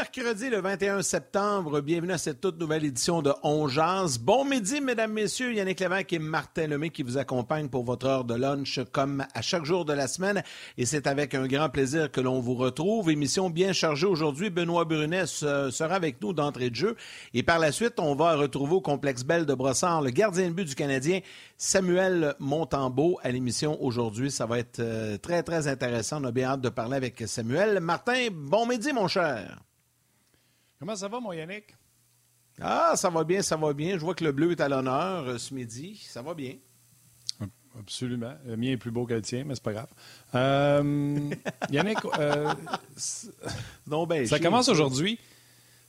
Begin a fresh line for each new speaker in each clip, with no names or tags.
Mercredi le 21 septembre, bienvenue à cette toute nouvelle édition de On Jazz. Bon midi, mesdames, messieurs. Yannick Lévesque et Martin Lemay qui vous accompagnent pour votre heure de lunch comme à chaque jour de la semaine. Et c'est avec un grand plaisir que l'on vous retrouve. Émission bien chargée aujourd'hui. Benoît Brunet sera avec nous d'entrée de jeu. Et par la suite, on va retrouver au complexe Belle de Brossard le gardien de but du Canadien, Samuel Montembeau, à l'émission aujourd'hui. Ça va être euh, très, très intéressant. On a bien hâte de parler avec Samuel. Martin, bon midi, mon cher.
Comment ça va, mon Yannick?
Ah, ça va bien, ça va bien. Je vois que le bleu est à l'honneur euh, ce midi. Ça va bien.
Absolument. Le mien est plus beau que le tien, mais c'est pas grave. Euh, Yannick, euh, ben, ça commence aujourd'hui.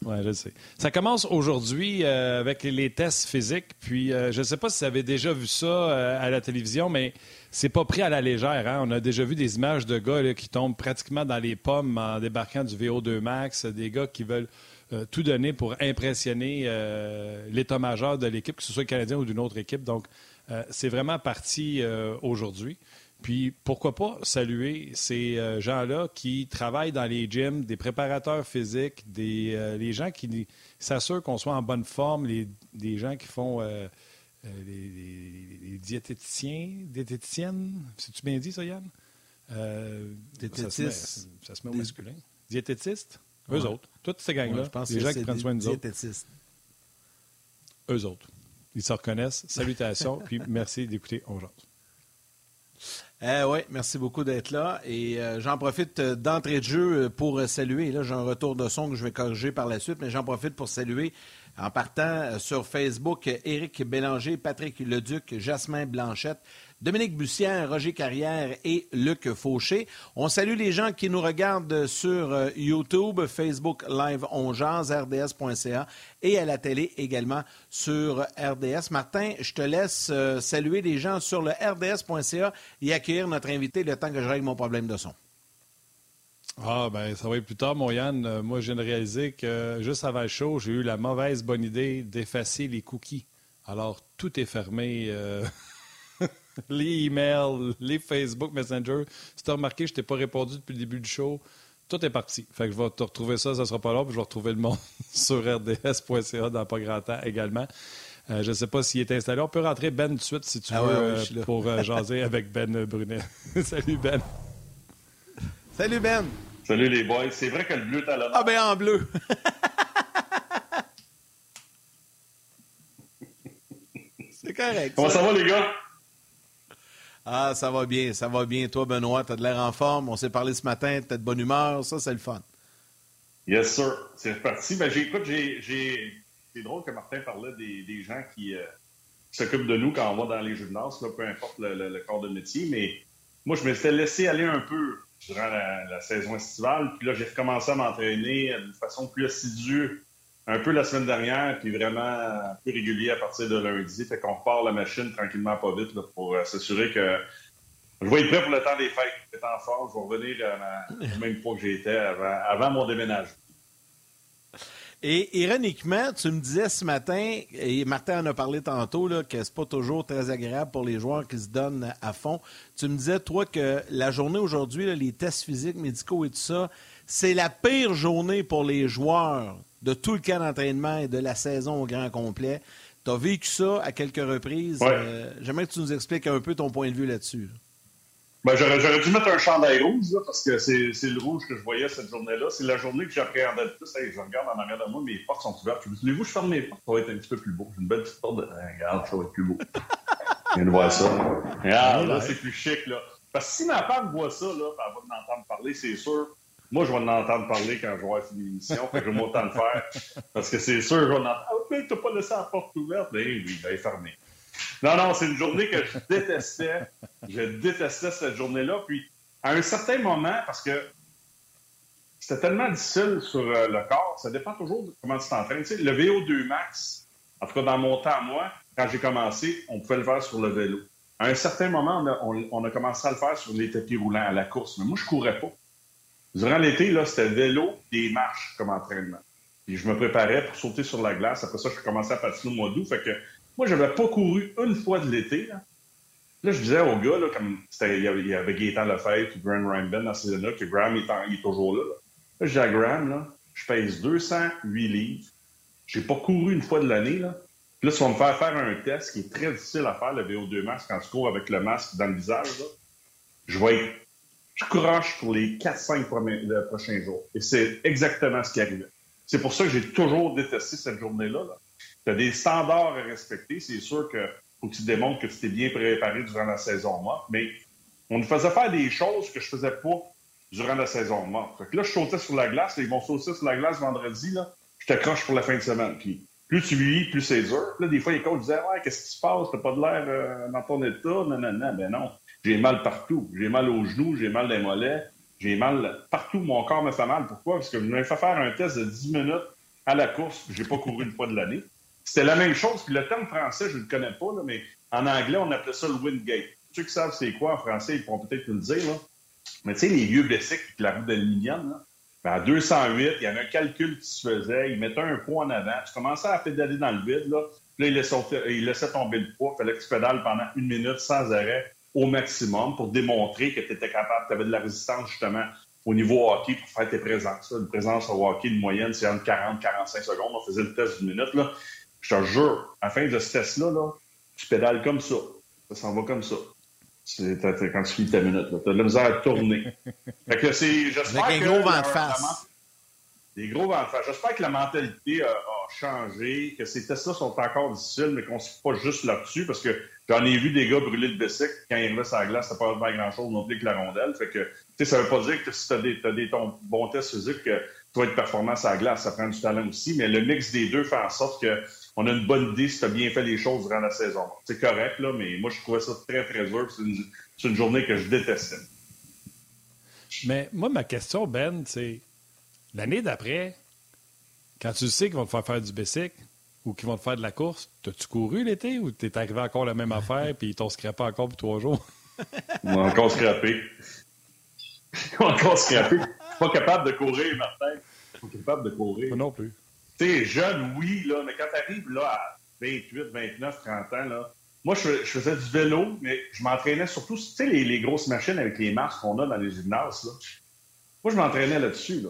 Oui, je sais. Ça commence aujourd'hui avec les tests physiques. Puis, je ne sais pas si vous avez déjà vu ça à la télévision, mais c'est pas pris à la légère. Hein? On a déjà vu des images de gars qui tombent pratiquement dans les pommes en débarquant du VO2 max, des gars qui veulent euh, tout donner pour impressionner euh, l'état-major de l'équipe, que ce soit Canadien ou d'une autre équipe. Donc, euh, c'est vraiment parti aujourd'hui. Puis, pourquoi pas saluer ces gens-là qui travaillent dans les gyms, des préparateurs physiques, des les gens qui s'assurent qu'on soit en bonne forme, les, des gens qui font les, diététiciens, diététiciennes, c'est-tu bien dit ça, Yann?
Diététistes.
Ça se met, au masculin. Diététistes? Eux autres. Toutes ces gangs-là. les gens qui prennent soin de nous autres. Eux autres. Ils se reconnaissent. Salutations, puis merci d'écouter On
eh oui, merci beaucoup d'être là. Et euh, j'en profite euh, d'entrée de jeu pour saluer. Là, j'ai un retour de son que je vais corriger par la suite, mais j'en profite pour saluer en partant euh, sur Facebook Éric Bélanger, Patrick Leduc, Jasmin Blanchette, Dominique Bussière, Roger Carrière et Luc Fauché. On salue les gens qui nous regardent sur euh, YouTube, Facebook Live On RDS.ca et à la télé également sur RDS. Martin, je te laisse euh, saluer les gens sur le RDS.ca et accueillir notre invité le temps que je règle mon problème de son.
Ah, ben, ça va être plus tard, mon Yann. Euh, moi, je viens de réaliser que juste avant le show, j'ai eu la mauvaise bonne idée d'effacer les cookies. Alors, tout est fermé. les emails, les Facebook Messenger. Si tu as remarqué, je t'ai pas répondu depuis le début du show. Tout est parti. Fait que je vais te retrouver ça, ça sera pas là, puis je vais retrouver le monde sur rds.ca dans pas grand temps également. Euh, je ne sais pas s'il est installé. On peut rentrer Ben tout de suite si tu ah veux euh, pour euh, jaser avec Ben Brunet. Salut Ben.
Salut Ben.
Salut les boys. C'est vrai que le bleu est à
Ah ben en bleu. C'est correct.
Comment ça va les gars?
Ah, ça va bien, ça va bien. Toi, Benoît, tu as de l'air en forme. On s'est parlé ce matin, tu de bonne humeur. Ça, c'est le fun.
Yes, sir. C'est reparti. Ben, écoute, j'ai, c'est drôle que Martin parlait des, gens euh, qui, s'occupent de nous quand on va dans les gymnases, là, peu importe le, corps de métier. Mais moi, je me suis laissé aller un peu durant la, la saison estivale. Puis là, j'ai recommencé à m'entraîner d'une façon plus assidue un peu la semaine dernière, puis vraiment plus régulier à partir de lundi. Fait qu'on repart la machine tranquillement, pas vite, pour euh, s'assurer que je vais être prêt pour le temps des fêtes. Je en forme, je vais revenir à la même fois que j'étais avant, avant mon déménagement.
Et ironiquement, tu me disais ce matin, et Martin en a parlé tantôt, là, que c'est pas toujours très agréable pour les joueurs qui se donnent à fond. Tu me disais, toi, que la journée aujourd'hui, les tests physiques, médicaux et tout ça, c'est la pire journée pour les joueurs de tout le camp d'entraînement et de la saison au grand complet. Tu as vécu ça à quelques reprises. Euh, j'aimerais que tu nous expliques un peu ton point de vue là-dessus.
Ben, j'aurais, dû mettre un chandail rouge, parce que c'est, le rouge que je voyais cette journée-là. C'est la journée que j'appréhendais le plus. je regarde en arrière de moi, mes portes sont ouvertes. Voulez-vous que je ferme mes portes? Ça va être un petit peu plus beau. J'ai une belle petite porte de... Regarde, ça va être plus beau. Je viens de voir ça. Regarde, là, c'est plus chic, là. Parce que si ma femme voit ça, là, elle va m'entendre parler, c'est sûr. Moi, je vais en entendre parler quand je vais avoir fini l'émission, fait que je vais m'autant le faire. Parce que c'est sûr, je vais en entendre. Ah, mais t'as pas laissé la porte ouverte? Ben oui, ben fermée. Non, non, c'est une journée que je détestais. Je détestais cette journée-là. Puis, à un certain moment, parce que c'était tellement difficile sur euh, le corps, ça dépend toujours de comment tu t'entraînes. Tu sais, le VO2 max, en tout cas dans mon temps, moi, quand j'ai commencé, on pouvait le faire sur le vélo. À un certain moment, on a, on a commencé à le faire sur les tapis roulants à la course. Mais moi, je courais pas. Durant l'été, là, c'était vélo des marches comme entraînement. Puis je me préparais pour sauter sur la glace. Après ça, je commençais à patiner au mois d'août. Fait que moi, j'avais pas couru une fois de l'été. Là. je disais aux gars, là, comme il y avait, Gaétan Lefebvre et Graham Reinben dans ces années-là, que Graham il est, toujours là, là. je disais à Graham, là, je pèse 208 livres. J'ai pas couru une fois de l'année, là. Puis là, tu vas me faire faire un test qui est très difficile à faire, le VO2 max, quand tu cours avec le masque dans le visage, là. Je vais être je croche pour les 4-5 prochains jours. Et c'est exactement ce qui arrivait. C'est pour ça que j'ai toujours détesté cette journée-là. Tu as des standards à respecter. C'est sûr que faut que tu démontres que tu t'es bien préparé durant la saison morte, mais on nous faisait faire des choses que je faisais pas durant la saison morte. Là, je sautais sur la glace. ils vont sauter sur la glace vendredi. Là, je te croche pour la fin de semaine. Puis plus tu vis, plus c'est dur. là, des fois, les coachs disaient Ouais, qu'est-ce qui se passe? T'as pas de l'air euh, dans ton état? Non, non, non. Ben non. J'ai mal partout. J'ai mal aux genoux, j'ai mal les mollets, j'ai mal partout. Mon corps me fait mal. Pourquoi? Parce que je me fait faire un test de 10 minutes à la course, j'ai pas couru une fois de l'année. C'était la même chose. Puis le terme français, je ne le connais pas, mais en anglais, on appelait ça le Wingate. Ceux qui savent c'est quoi en français, ils pourront peut-être nous le dire. Là. Mais tu sais, les vieux bicycles et la roue d'aluminium, ben à 208, il y avait un calcul qui se faisait. Ils mettaient un poids en avant. Tu commençais à pédaler dans le vide. Là, puis là, il laissait, il laissait tomber le poids. Il fallait que tu pédales pendant une minute sans arrêt au maximum pour démontrer que tu étais capable, tu avais de la résistance justement au niveau hockey pour faire tes présences. Une présence au hockey de moyenne, c'est entre 40 45 secondes. On faisait le test d'une minute. Là. Je te jure, à la fin de ce test-là, là, tu pédales comme ça. Ça s'en va comme ça. quand tu finis ta minute. Tu as de la misère à tourner. fait que c'est. J'espère
Avec un gros vent de face.
Des gros vents de face. J'espère que la mentalité a, changé, que ces tests-là sont encore difficiles, mais qu'on ne se pas juste là-dessus, parce que j'en ai vu des gars brûler le bicycle quand ils arrivaient sur la glace, ça pas pas grand-chose non plus que la rondelle. Fait que, ça veut pas dire que si tu as des, ton, bons tests physiques, que tu vas être performant sur la glace. Ça prend du talent aussi, mais le mix des deux fait en sorte que on a une bonne idée si tu as bien fait les choses durant la saison. C'est correct, là, mais moi, je trouvais ça très, très dur. C'est une, une, journée que je détestais.
Mais moi, ma question, Ben, c'est L'année d'après, quand tu sais qu'ils vont te faire faire du bicycle ou qu'ils vont te faire de la course, t'as-tu couru l'été ou t'es arrivé encore la même affaire puis ils t'ont scrappé encore pour trois jours?
Ils m'ont encore scrappé. Ils m'ont encore scrappé. Pas capable de courir, Martin. Pas capable de courir.
Moi non plus.
Tu sais, jeune, oui, là, mais quand t'arrives là à 28, 29, 30 ans, là, moi, je, faisais du vélo, mais je m'entraînais surtout, tu sais, les, les, grosses machines avec les marches qu'on a dans les gymnases, là. Moi, je m'entraînais là-dessus, là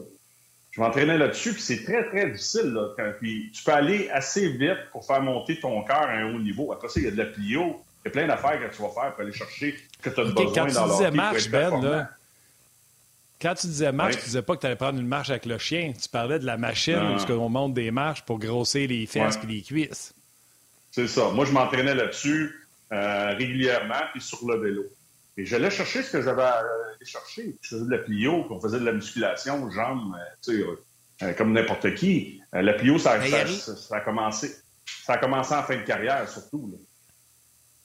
je m'entraînais là-dessus, puis c'est très, très difficile. Là, puis tu peux aller assez vite pour faire monter ton cœur à un haut niveau. Après ça, il y a de la plio. Il y a plein d'affaires que tu vas faire pour aller chercher que tu as besoin
quand
tu
disais marche, Ben, là, quand tu disais marche, tu disais pas que tu allais prendre une marche avec le chien. Tu parlais de la machine où on monte des marches pour grossir les fesses et les cuisses.
C'est ça. Moi, je m'entraînais là-dessus euh, régulièrement, puis sur le vélo. Et j'allais chercher ce que j'avais à aller chercher. Je faisais de la plio, on faisait de la musculation, jambes, euh, tu sais, euh, comme n'importe qui. Euh, la plio, ça, ça, a commencé. Ça a commencé en fin de carrière, surtout.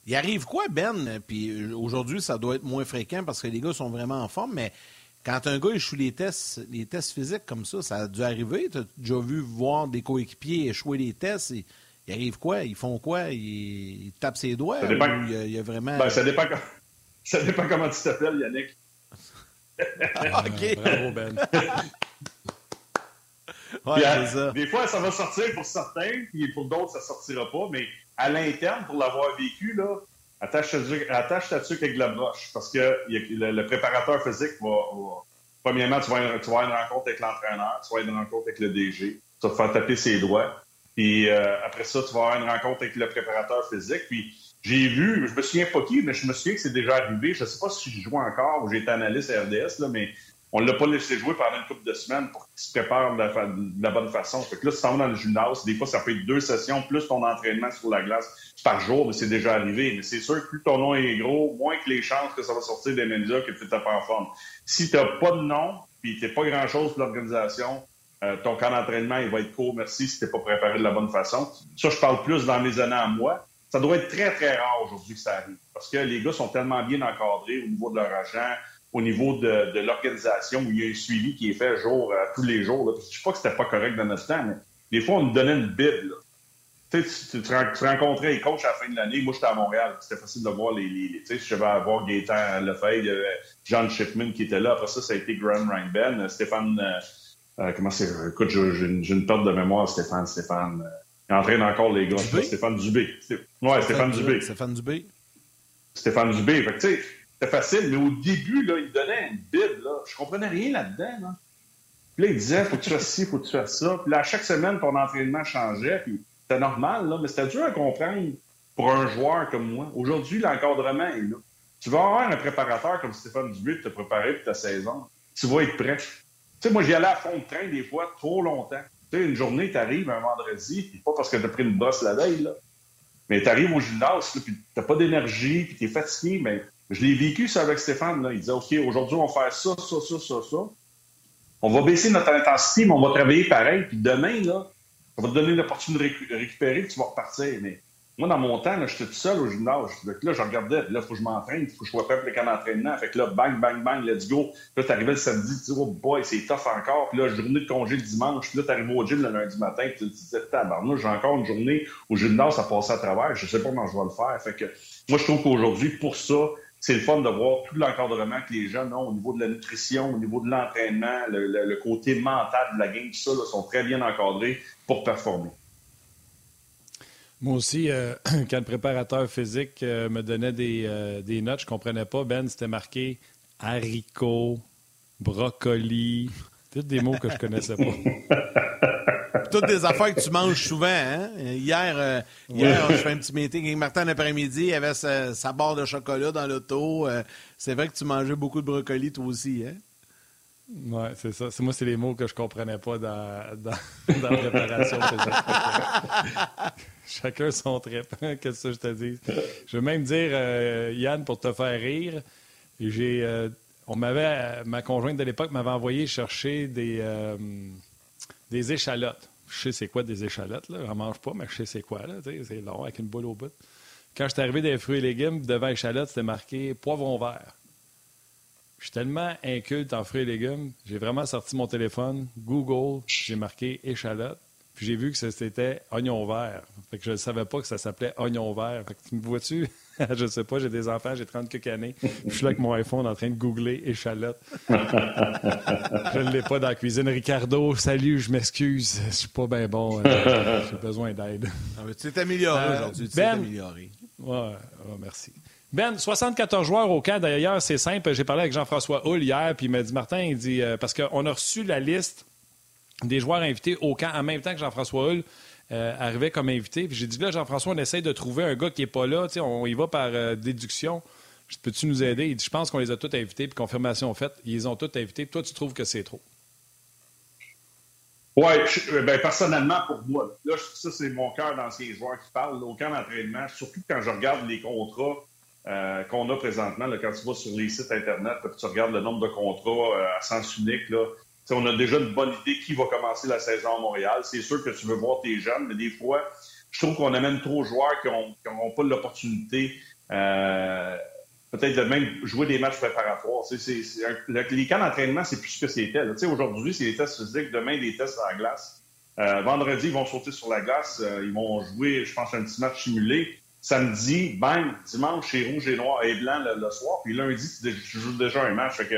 Il arrive quoi, Ben? Puis aujourd'hui, ça doit être moins fréquent parce que les gars sont vraiment en forme, mais quand un gars échoue les tests, les tests physiques comme ça, ça a dû arriver. Tu as déjà vu voir des coéquipiers échouer les tests. Et, il arrive quoi? Ils font quoi? Ils, tapent ses doigts?
Ça dépend.
il, y a, vraiment...
Ben, ça dépend. Ça dépend comment tu t'appelles, Yannick.
OK.
Bravo, Ben.
ouais, c'est ça. Des fois, ça va sortir pour certains, puis pour d'autres, ça sortira pas. Mais à l'interne, pour l'avoir vécu, là, attache ta tuque avec la broche. Parce que le, préparateur physique va, Premièrement, tu vas, avoir une rencontre avec l'entraîneur, tu vas avoir une rencontre avec le DG, tu vas te faire taper ses doigts. Puis euh, après ça, tu vas avoir une rencontre avec le préparateur physique. Puis j'ai vu, je me souviens pas qui, mais je me souviens que c'est déjà arrivé. Je ne sais pas si je joue encore ou été analyste à RDS, là, mais on ne l'a pas laissé jouer pendant une couple de semaines pour qu'il se prépare de la, bonne façon. Fait que là, si tu dans le gymnase, des fois, ça peut être deux sessions plus ton entraînement sur la glace par jour, mais c'est déjà arrivé. Mais c'est sûr que plus ton nom est gros, moins que les chances que ça va sortir des médias que tu n'es pas en forme. Si tu n'as pas de nom, puis tu pas grand-chose pour l'organisation, euh, ton camp d'entraînement, il va être court, merci, si tu pas préparé de la bonne façon. Ça, je parle plus dans mes années à moi. Ça doit être très, très rare aujourd'hui que ça arrive. Parce que les gars sont tellement bien encadrés au niveau de leur agent, au niveau de, l'organisation, où il y a un suivi qui est fait jour, euh, tous les jours. Je ne pas que c'était pas correct dans notre temps, mais des fois, on nous donnait une bible. Tu, tu, rencontrais les coachs à la fin de l'année. Moi, j'étais à Montréal. C'était facile de voir les. tu sais, je vais avoir Gaétan Lefebvre, il y avait John Shipman qui était là. Après ça, ça a été Graham Reinben, Stéphane. Euh, euh, comment c'est? Écoute, j'ai une, perte de mémoire, Stéphane. Stéphane. Il entraîne encore les gars. Stéphane Dubé. Ouais, Stéphane Dubé.
Stéphane Dubé.
Stéphane Dubé. Fait que, tu sais, c'était facile, mais au début, là, il donnait une bible, là. Je comprenais rien là-dedans, là. Puis là, il disait, faut que tu fasses ci, faut que tu fasses ça. Puis là, à chaque semaine, ton entraînement changeait. Puis c'était normal, là, mais c'était dur à comprendre pour un joueur comme moi. Aujourd'hui, l'encadrement est là. Tu vas avoir un préparateur comme Stéphane Dubuis te préparer pour ta saison. Tu vas être prêt. Tu sais, moi, j'y allais à fond de train des fois trop longtemps. Une journée, tu arrives un vendredi, puis pas parce que tu as pris une bosse la veille, là. Mais tu arrives au gymnase, puis tu pas d'énergie, puis tu es fatigué. Mais je l'ai vécu ça avec Stéphane. Là. Il disait OK, aujourd'hui, on va faire ça, ça, ça, ça, ça. On va baisser notre intensité, mais on va travailler pareil. Puis demain, là, ça va te donner l'opportunité de récupérer, puis tu vas repartir. Moi, dans mon temps, j'étais tout seul au gymnase. là, je regardais, là, il faut que je m'entraîne, il faut que je sois prêt pour camps d'entraînement. Fait que là, bang, bang, bang, let's go. Puis là, t'arrivais le samedi, tu dis, oh boy, c'est tough encore. Puis là, journée de congé le dimanche. Puis là, t'arrives au gym le lundi matin, puis tu te disais, tabarnouche, j'ai encore une journée au gymnase à passer à travers. Je sais pas comment je vais le faire. Fait que moi, je trouve qu'aujourd'hui, pour ça, c'est le fun de voir tout l'encadrement que les jeunes ont au niveau de la nutrition, au niveau de l'entraînement, le, côté mental de la game, tout ça, là, sont très bien encadrés pour performer.
Moi aussi, euh, quand le préparateur physique euh, me donnait des, euh, des, notes, je ne comprenais pas. Ben, c'était marqué haricots, brocoli, tous des mots que je connaissais pas.
Toutes des affaires que tu manges souvent. Hein? Hier, hier je fais un petit meeting avec Martin l'après-midi. Il avait sa, sa, barre de chocolat dans l'auto. c'est vrai que tu mangeais beaucoup de brocoli, toi aussi. Hein?
Oui, c'est ça. Moi, c'est les mots que je comprenais pas dans, dans, dans la préparation. Chacun son trip. Qu'est-ce que je te dis? Je veux même dire, euh, Yann, pour te faire rire, j'ai, euh, on m'avait, ma conjointe de l'époque m'avait envoyé chercher des, euh, des échalotes. Je sais c'est quoi des échalotes, là. J'en mange pas, mais je sais c'est quoi, là. C'est long, avec une boule au bout. Quand je suis arrivé des fruits et légumes, devant échalotes, c'était marqué poivron vert. Je suis tellement inculte en fruits et légumes, j'ai vraiment sorti mon téléphone, Google, j'ai marqué échalote, puis j'ai vu que c'était oignon vert. Fait que je ne savais pas que ça s'appelait oignon vert. Fait que tu me vois-tu? je sais pas, j'ai des enfants, j'ai 30 quelques années. Je suis là avec mon iPhone en train de googler échalote. je ne l'ai pas dans la cuisine. Ricardo, salut, je m'excuse. Je suis pas bien bon. Euh, j'ai besoin d'aide.
Ah, tu t'es amélioré euh, aujourd'hui. Tu t'es ben, amélioré.
Ouais, merci. Ben, 74 joueurs au camp. D'ailleurs, c'est simple. J'ai parlé avec Jean-François Hull hier, puis il m'a dit, Martin, il dit, euh, parce qu'on a reçu la liste des joueurs invités au camp en même temps que Jean-François Hull euh, arrivait comme invité. Puis j'ai dit, là, Jean-François, on essaie de trouver un gars qui n'est pas là. on y va par euh, déduction. Peux-tu nous aider? Il dit, je pense qu'on les a tous invités, puis confirmation faite, ils ont tous invités. Toi, tu trouves que c'est trop?
Oui, ben, personnellement, pour moi, là, ça, c'est mon cœur d'ancien joueur qui parle. Au camp d'entraînement, surtout quand je regarde les contrats euh, qu'on a présentement. quand tu vas sur les sites Internet, tu regardes le nombre de contrats euh, à sens unique, là, on a déjà une bonne idée qui va commencer la saison à Montréal. C'est sûr que tu veux voir tes jeunes, mais des fois, je trouve qu'on amène trop de joueurs qui n'ont pas l'opportunité euh, peut-être de même jouer des matchs préparatoires. les camps d'entraînement, c'est plus ce que c'était. Aujourd'hui, c'est des tests physiques, demain, des tests à la glace. vendredi, ils vont sauter sur la glace, ils vont jouer, je pense, un petit match simulé samedi, bang, dimanche, c'est rouge et noir et blanc le, soir. Puis lundi, tu, joues déjà un match. Fait que,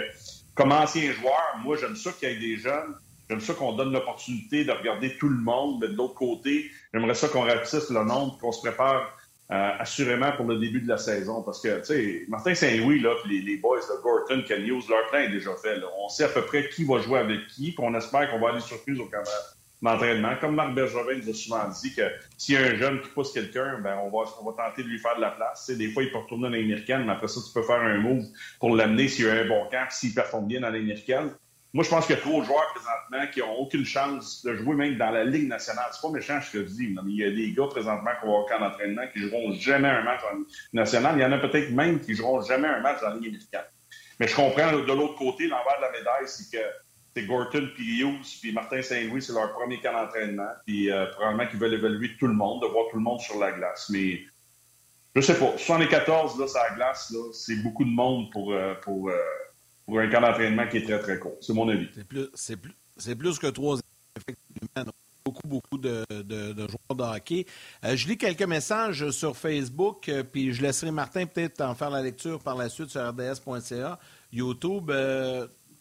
comme ancien joueur, moi, j'aime ça qu'il y ait des jeunes. J'aime ça qu'on donne l'opportunité de regarder tout le monde. Mais de l'autre côté, j'aimerais ça qu'on rapetisse le nombre, qu'on se prépare euh, assurément pour le début de la saison. Parce que, tu sais, Martin Saint-Louis, là, puis les, boys de Gorton, Ken Hughes, leur plan est déjà fait. On sait à peu près qui va jouer avec qui, puis on espère qu'on va aller surprise au Canada d'entraînement. Comme Marc Bergevin nous a souvent dit que s'il y a un jeune qui pousse quelqu'un, ben on va, on va tenter de lui faire de la place. des fois, il peut retourner dans l'américaine, mais après ça, tu peux faire un move pour l'amener s'il y a un bon camp, s'il performe bien dans l'américaine. Moi, je pense qu'il y a trop de joueurs présentement qui n'ont aucune chance de jouer même dans la Ligue nationale. C'est pas méchant ce que je dis, mais il y a des gars présentement qui vont au camp d'entraînement qui joueront jamais un match en national. Il y en a peut-être même qui joueront jamais un match dans la Ligue américaine. Mais je comprends de l'autre côté, l'envers de la médaille, c'est que c'est Gorton, puis Hughes, puis Martin Saint-Louis, c'est leur premier camp d'entraînement. Puis euh, probablement qu'ils veulent évaluer tout le monde, de voir tout le monde sur la glace. Mais je sais pas. 74, là, sur la glace, là, c'est beaucoup de monde pour, euh, pour, euh, pour un camp d'entraînement qui est très, très court. C'est mon avis.
C'est plus, c'est plus, c'est plus que trois, effectivement. beaucoup, beaucoup de, de, de, joueurs de hockey. je lis quelques messages sur Facebook, puis je laisserai Martin peut-être en faire la lecture par la suite sur rds.ca, YouTube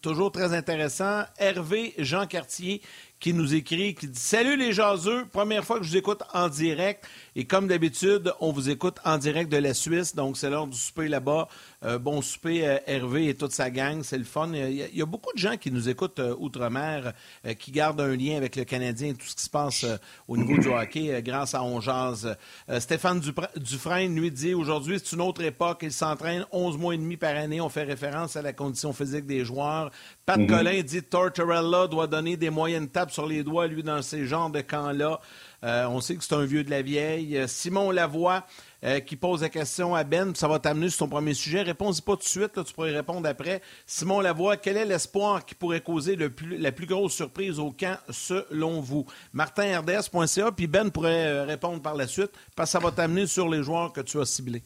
toujours très intéressant. Hervé Jean Cartier qui nous écrit, qui dit Salut les jaseux, première fois que je vous écoute en direct. Et comme d'habitude, on vous écoute en direct de la Suisse, donc c'est l'heure du souper là-bas. Euh, bon souper, euh, Hervé et toute sa gang, c'est le fun. Il y, a, beaucoup de gens qui nous écoutent euh, outre-mer, qui gardent un lien avec le Canadien et tout ce qui se passe au niveau du hockey grâce à On Stéphane Dufresne lui dit aujourd'hui, c'est une autre époque. Il s'entraîne 11 mois et demi par année. On fait référence à la condition physique des joueurs. Pat mm Collin dit Tortorella doit donner des moyennes sur les doigts, lui, dans ces genres de camps-là. Euh, on sait que c'est un vieux de la vieille. Euh, Simon Lavoie euh, qui pose la question à Ben, ça va t'amener sur ton premier sujet. Réponds-y pas tout de suite, tu pourrais répondre après. Simon Lavoie, quel est l'espoir qui pourrait causer la plus grosse surprise au camp selon vous? MartinRDS.ca, puis Ben pourrait répondre par la suite, parce que ça va t'amener sur les joueurs que tu as ciblés.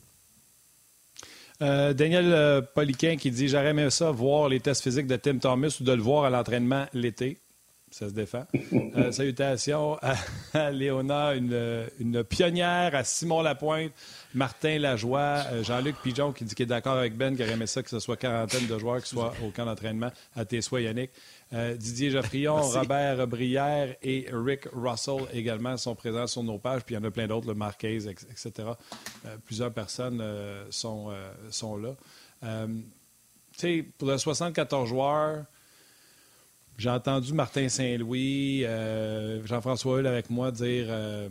Daniel Poliquin qui dit J'aurais aimé ça, voir les tests physiques de Tim Thomas ou de le voir à l'entraînement l'été. Ça se défend. Euh, salutations à, Léona, une, pionnière, à Simon Lapointe, Martin Lajoie, euh, Jean-Luc Pigeon qui dit qu'il est d'accord avec Ben, qui aurait aimé ça que ce soit quarantaine de joueurs qui soient au camp d'entraînement. À tes souhaits, Yannick. Euh, Didier Geoffrion, Robert Brière et Rick Russell également sont présents sur nos pages. Puis il y en a plein d'autres, le Marquez, etc. plusieurs personnes sont, sont là. tu sais, pour les 74 joueurs, j'ai entendu Martin Saint-Louis, euh, Jean-François Hull avec moi dire euh,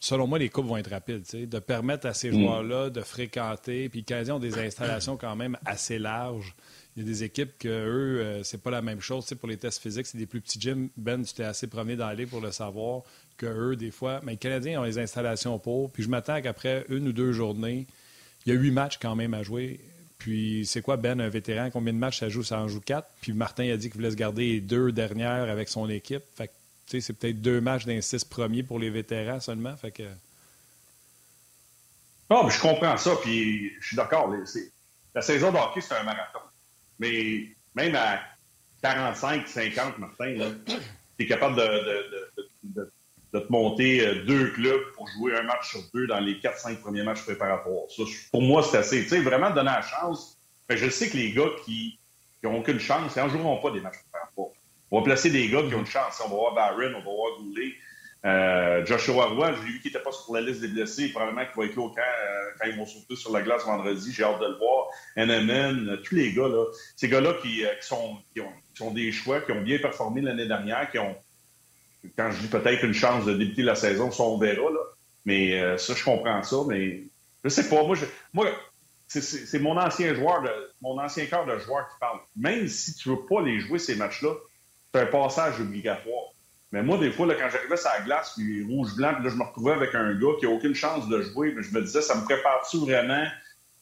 selon moi, les coupes vont être rapides. De permettre à ces mm. joueurs-là de fréquenter. Puis les ont des installations quand même assez larges. Il y a des équipes que eux, euh, c'est pas la même chose. pour les tests physiques, c'est des plus petits gyms. Ben, tu t'es assez promené dans pour le savoir que eux, des fois. Mais les Canadiens ont les installations pour. Puis je m'attends qu'après une ou deux journées, il y a huit matchs quand même à jouer. Puis, c'est quoi, Ben, un vétéran? Combien de matchs ça joue? Ça en joue quatre. Puis, Martin a dit qu'il voulait se garder les deux dernières avec son équipe. Fait que, c'est peut-être deux matchs d'un premiers pour les vétérans seulement. Fait que.
Oh, je comprends ça. Puis, je suis d'accord. La saison de c'est un marathon. Mais même à 45, 50, Martin, tu es capable de te monter euh, deux clubs pour jouer un match sur deux dans les 4-5 premiers matchs préparatoires. Pour moi, c'est assez. Tu sais, vraiment donner la chance. je sais que les gars qui n'ont aucune chance, ils n'en joueront pas des matchs préparatoires. On va placer des gars qui ont une chance. On va voir Barron, on va voir Goulet. Euh, Joshua Roy, j'ai vu qu'il n'était pas sur la liste des blessés. Probablement qu'il va être là euh, quand ils vont sauter sur la glace vendredi. J'ai hâte de le voir. NMN, tous les gars, là, ces gars-là qui, sont, qui, ont, qui sont des choix, qui ont bien performé l'année dernière, qui ont, quand je dis peut-être une chance de débuter la saison, ça, on verra. Là. Mais euh, ça, je comprends ça. Mais je sais pas. Moi, moi c'est mon ancien joueur, de, mon ancien cœur de joueur qui parle. Même si tu veux pas les jouer, ces matchs-là, c'est un passage obligatoire. Mais moi, des fois, là, quand j'arrivais sur la glace, puis rouge-blanc, là, je me retrouvais avec un gars qui a aucune chance de jouer, mais je me disais, ça me prépare-tu vraiment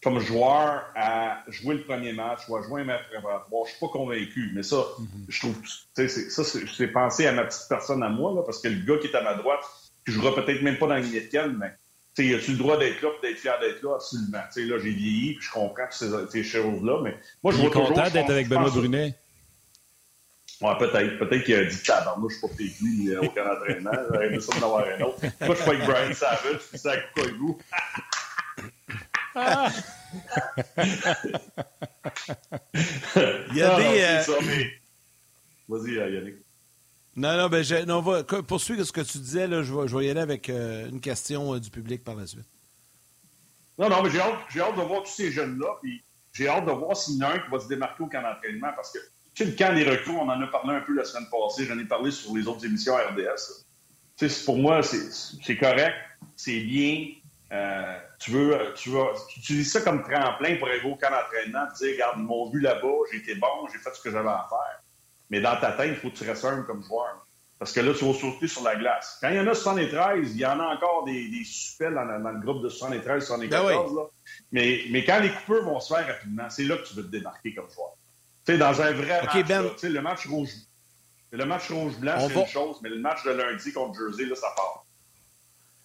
comme joueur à jouer le premier match ou à jouer un match préparatoire. Je suis pas convaincu, mais ça, mhm. je trouve, ça, c'est penser à ma petite personne à moi, là, parce que le gars qui est à ma droite, qui jouera peut-être même pas dans le mais tu as-tu le droit d'être là d'être fier d'être là? Absolument. sais là, j'ai vieilli, puis je comprends que ces, choses-là, mais moi, je toujours...
content d'être avec Benoît Brunet.
Ouais, peut-être. Peut-être qu'il a dit Tabarnou, je suis pas payé lui euh, aucun entraînement. J'aurais aimé ça d'en avoir un autre. Moi, je suis pas avec Brian Savage, puis ça a coupé vous. Il
y a des. Euh,
Vas-y, euh, Yannick.
Non, non, ben, on va poursuivre ce que tu disais. Là, je, vais, je vais y aller avec euh, une question du public par la suite.
Non, non, mais j'ai hâte, j'ai hâte de voir tous ces jeunes-là. Puis j'ai hâte de voir s'il y en a un qui va se démarquer au camp d'entraînement. Parce que, tu sais, le camp des recrues, on en a parlé un peu la semaine passée. J'en ai parlé sur les autres émissions RDS. Tu sais, pour moi, c'est correct, c'est bien. Euh, tu veux, tu veux, tu utilises ça comme tremplin pour arriver au camp d'entraînement, dire, regarde, ils m'ont vu là-bas, j'ai été bon, j'ai fait ce que j'avais à faire. Mais dans ta tête, il faut que tu restes humble comme joueur. Parce que là, tu vas sauter sur la glace. Quand il y en a 73, il y en a encore des, des suspects dans, le groupe de 73, 74. Ben là. Mais, mais quand les coupeurs vont se faire rapidement, c'est là que tu veux te démarquer comme joueur. Tu sais, dans un vrai match, ben... le match rouge, le match rouge-blanc, c'est une chose, mais le match de lundi contre Jersey, là, ça part.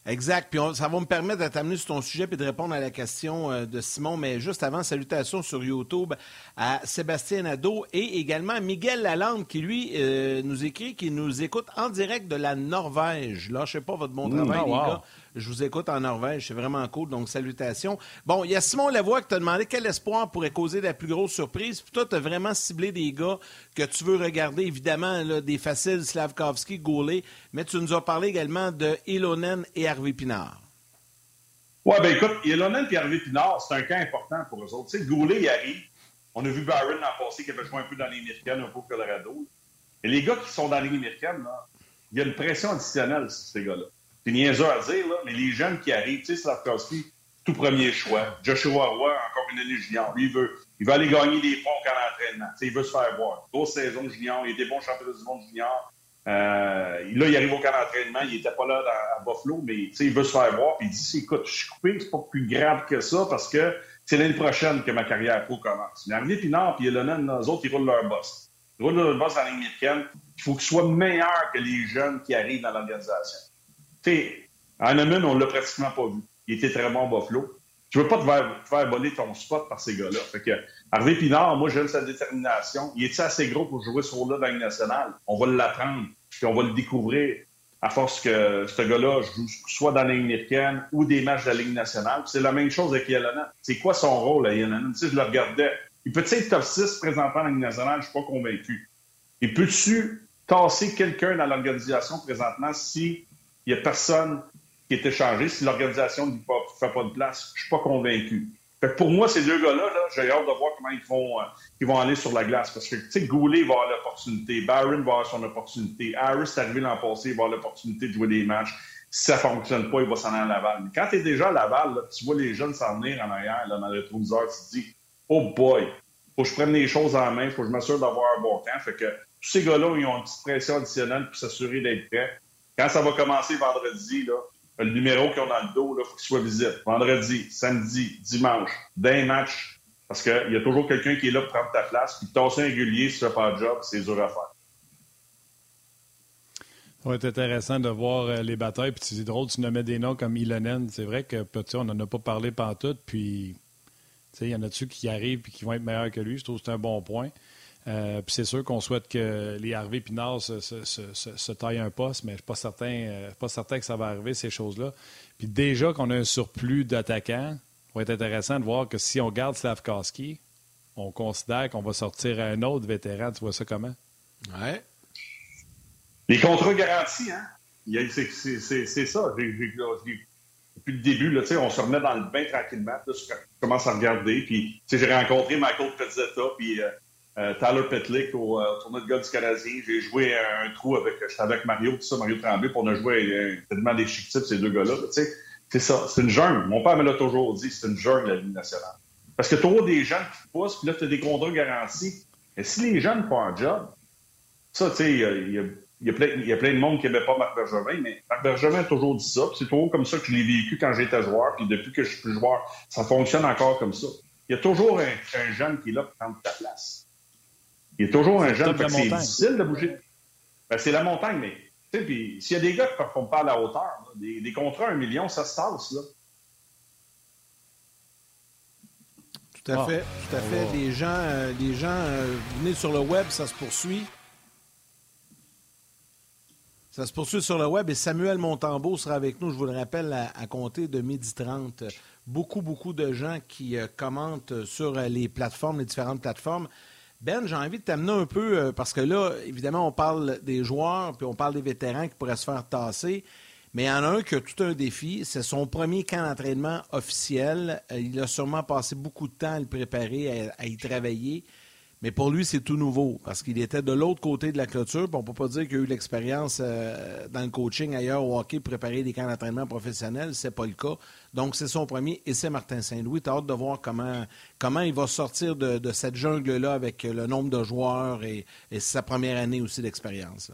Exact. Puis ça va me permettre de t'amener sur ton sujet et de répondre à la question euh, de Simon. Mais juste avant, salutations sur YouTube à Sébastien Nadeau et également à Miguel Lalande qui, lui, euh, nous écrit, qui nous écoute en direct de la Norvège. Lâchez pas votre bon mmh. travail, ah, gars. Je vous écoute en Norvège. C'est vraiment cool. Donc, salutations. Bon, il y a Simon Lavoie qui t'a demandé quel espoir pourrait causer la plus grosse surprise. Puis toi, tu as vraiment ciblé des gars que tu veux regarder. Évidemment, des faciles, Slavkovski, Goulet. Mais tu nous as parlé également de Ilonen et Harvey Pinard.
Oui, bien écoute, Ilonen et Harvey Pinard, c'est un cas important pour eux autres. Tu sais, Goulet, il arrive. On a vu Byron l'an passé qui avait joué un peu dans les américaine, un peu au Colorado. Et les gars qui sont dans les américaine, là, il y a une pression additionnelle sur ces gars-là. C'est niaiseux à dire, là, mais les jeunes qui arrivent, tu sais, tout premier choix. Joshua Roy, encore une année junior. Lui, il veut, il veut aller gagner des points au camp d'entraînement. Il veut se faire voir. Grosse saison junior. Il était bon championnat du monde junior. Euh, là, il arrive au camp d'entraînement. Il n'était pas là à Buffalo, mais il veut se faire voir. Puis il dit écoute, je suis coupé, c'est pas plus grave que ça parce que c'est l'année prochaine que ma carrière pro commence. Mais Arnaud Pinard et Elonen, eux autres, ils roulent leur boss. Ils roulent leur boss en ligne américaine. Il faut qu'ils soient meilleurs que les jeunes qui arrivent dans l'organisation. Sais, Hanneman, on l'a pratiquement pas vu. Il était très bon Buffalo. Tu veux pas te faire, te voler ton spot par ces gars-là. Fait que Harvey Pinard, moi, j'aime sa détermination. Il est assez gros pour jouer sur là dans nationale? On va l'apprendre, puis on va le découvrir à force que ce gars-là joue soit dans la ligne américaine ou des matchs de la Ligue nationale. C'est la même chose avec Yelena. C'est quoi son rôle à? Tu sais, je le regardais. Il peut être top 6 présentement dans la Ligue nationale? Je suis pas convaincu. Il peut-tu tasser quelqu'un dans l'organisation présentement s'il n'y a personne qui est échangé, si l'organisation ne fait pas de place? Je suis pas convaincu. Fait pour moi, ces deux gars-là, j'ai hâte de voir comment ils vont, euh, ils vont aller sur la glace. Parce que, tu sais, Goulet va avoir l'opportunité, Barron va avoir son opportunité, Harris est arrivé l'an passé, il va avoir l'opportunité de jouer des matchs. Si ça ne fonctionne pas, il va s'en aller à Laval. Mais quand tu es déjà à Laval, tu vois les jeunes s'en venir en arrière dans le rétroviseur, tu te dis, oh boy, faut que je prenne les choses en main, faut que je m'assure d'avoir un bon temps. Fait que tous ces gars-là, ils ont une petite pression additionnelle pour s'assurer d'être prêts. Quand ça va commencer vendredi, le numéro qu'ils ont dans le dos, il faut qu'il soit visible. Vendredi, samedi, dimanche, d'un match, parce qu'il y a toujours quelqu'un qui est là pour prendre ta place. Puis tasser un régulier, si tu pas le job, c'est dur à faire.
Ça va être intéressant de voir euh, les batailles. Puis c'est drôle, tu nommais des noms comme Ilonen. C'est vrai que on n'en a pas parlé tout. Puis il y en a-tu qui arrivent et qui vont être meilleurs que lui? Je trouve que c'est un bon point. Euh, puis c'est sûr qu'on souhaite que les Harvey Pinard se, se, se, taillent un poste, mais je ne suis pas certain, euh, pas certain que ça va arriver, ces choses-là. Puis déjà qu'on a un surplus d'attaquants, ça va être intéressant de voir que si on garde Slavkowski, on considère qu'on va sortir un autre vétéran. Tu vois ça comment?
Ouais.
Les contrats garantis, hein? C'est ça. depuis le début, là, on se remet dans le bain tranquillement. Là, je commence à regarder. Puis, j'ai rencontré Michael Pezzetta, puis euh, euh, Tyler Petlick au, euh, tournoi de golf du Canadien. J'ai joué un, trou avec, j'étais avec Mario, tout ça, Mario Tremblay, pour on a joué euh, tellement des chic types, ces deux gars-là. c'est ça, c'est une jungle. Mon père me l'a toujours dit, c'est une jungle, la Ligue nationale. Parce que as des gens qui poussent, puis là, tu as des contrats garantis. Et si les jeunes font un job, ça, tu sais, il y a, y a plein de monde qui n'aimait pas Marc Bergevin, mais Marc Bergevin a toujours dit ça. C'est toujours comme ça que je l'ai vécu quand j'étais joueur, puis depuis que je suis plus joueur, ça fonctionne encore comme ça. Il y a toujours un, un jeune qui est là pour prendre ta place. Il est toujours un jeune. C'est difficile de bouger. Ben, c'est la montagne, mais s'il y a des gars qui ne performent pas à la hauteur, des, contrats à un million, ça se passe. Là.
Tout à fait, tout à fait. Les gens, euh, les gens euh, venez sur le web, ça se poursuit. Ça se poursuit sur le web et Samuel Montambeau sera avec nous, je vous le rappelle, à, compter de midi 30. Beaucoup, beaucoup de gens qui euh, commentent sur les plateformes, les différentes plateformes. Ben, j'ai envie de t'amener un peu, euh, parce que là, évidemment, on parle des joueurs, puis on parle des vétérans qui pourraient se faire tasser. Mais il y en a un qui a tout un défi. C'est son premier camp d'entraînement officiel. Euh, il a sûrement passé beaucoup de temps à le préparer, à y travailler. Mais pour lui, c'est tout nouveau parce qu'il était de l'autre côté de la clôture. on ne peut pas dire qu'il a eu l'expérience euh, dans le coaching ailleurs au hockey, préparer des camps d'entraînement professionnels. C'est pas le cas. Donc, c'est son premier et c'est Martin Saint-Louis. Tu as hâte de voir comment, comment il va sortir de, cette jungle-là avec le nombre de joueurs et, sa première année aussi d'expérience.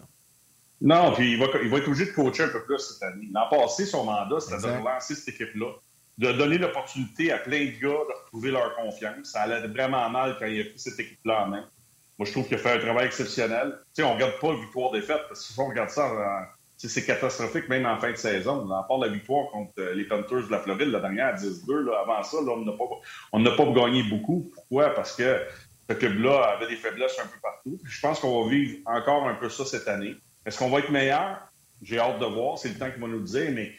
Non, puis il va, il va être obligé de coacher un peu plus cette année. L'an passé, son mandat, c'était de relancer cette équipe-là de donner l'opportunité à plein de gars de retrouver leur confiance. Ça allait vraiment mal quand il a pris cette équipe-là en main. Moi, je trouve qu'il a fait un travail exceptionnel. Tu sais, on ne regarde pas victoire-défaite, parce que si on regarde ça, c'est catastrophique même en fin de saison. À part la victoire contre euh, les Panthers de la Floride, la dernière à 10-2, avant ça, on n'a pas, pas gagné beaucoup. Pourquoi? Parce que ce club-là avait des faiblesses un peu partout. je pense qu'on va vivre encore un peu ça cette année. Est-ce qu'on va être meilleur? J'ai hâte de voir. C'est le temps qui va nous dire, mais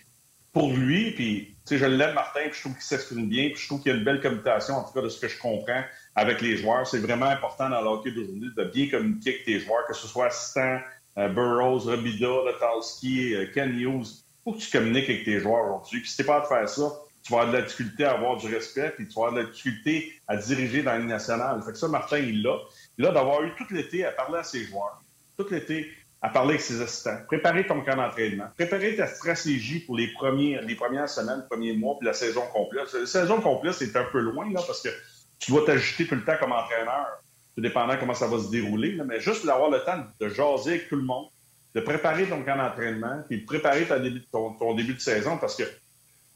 pour lui, puis je l'aime, Martin, puis je trouve qu'il s'exprime bien, puis je trouve qu'il y a une belle communication, en tout cas de ce que je comprends avec les joueurs. C'est vraiment important dans le hockey d'aujourd'hui de bien communiquer avec tes joueurs, que ce soit assistant, euh, Burroughs, Robida, Letalski, euh, Ken Hughes. Il faut que tu communiques avec tes joueurs aujourd'hui. Puis si t'es pas de faire ça, tu vas avoir de la difficulté à avoir du respect, puis tu vas avoir de la difficulté à diriger dans l'année nationale. Fait que ça, Martin, il l'a. Il a d'avoir eu tout l'été à parler à ses joueurs, tout l'été à parler avec ses assistants, préparer ton camp d'entraînement, préparer ta stratégie pour les, premières semaines, les premiers mois, puis la saison complète. La saison complète, c'est un peu loin, là, parce que tu dois t'ajuster tout le temps comme entraîneur, tout dépendant comment ça va se dérouler, mais juste d'avoir le temps de jaser avec tout le monde, de préparer ton camp d'entraînement, puis de préparer ton début, de saison, parce que,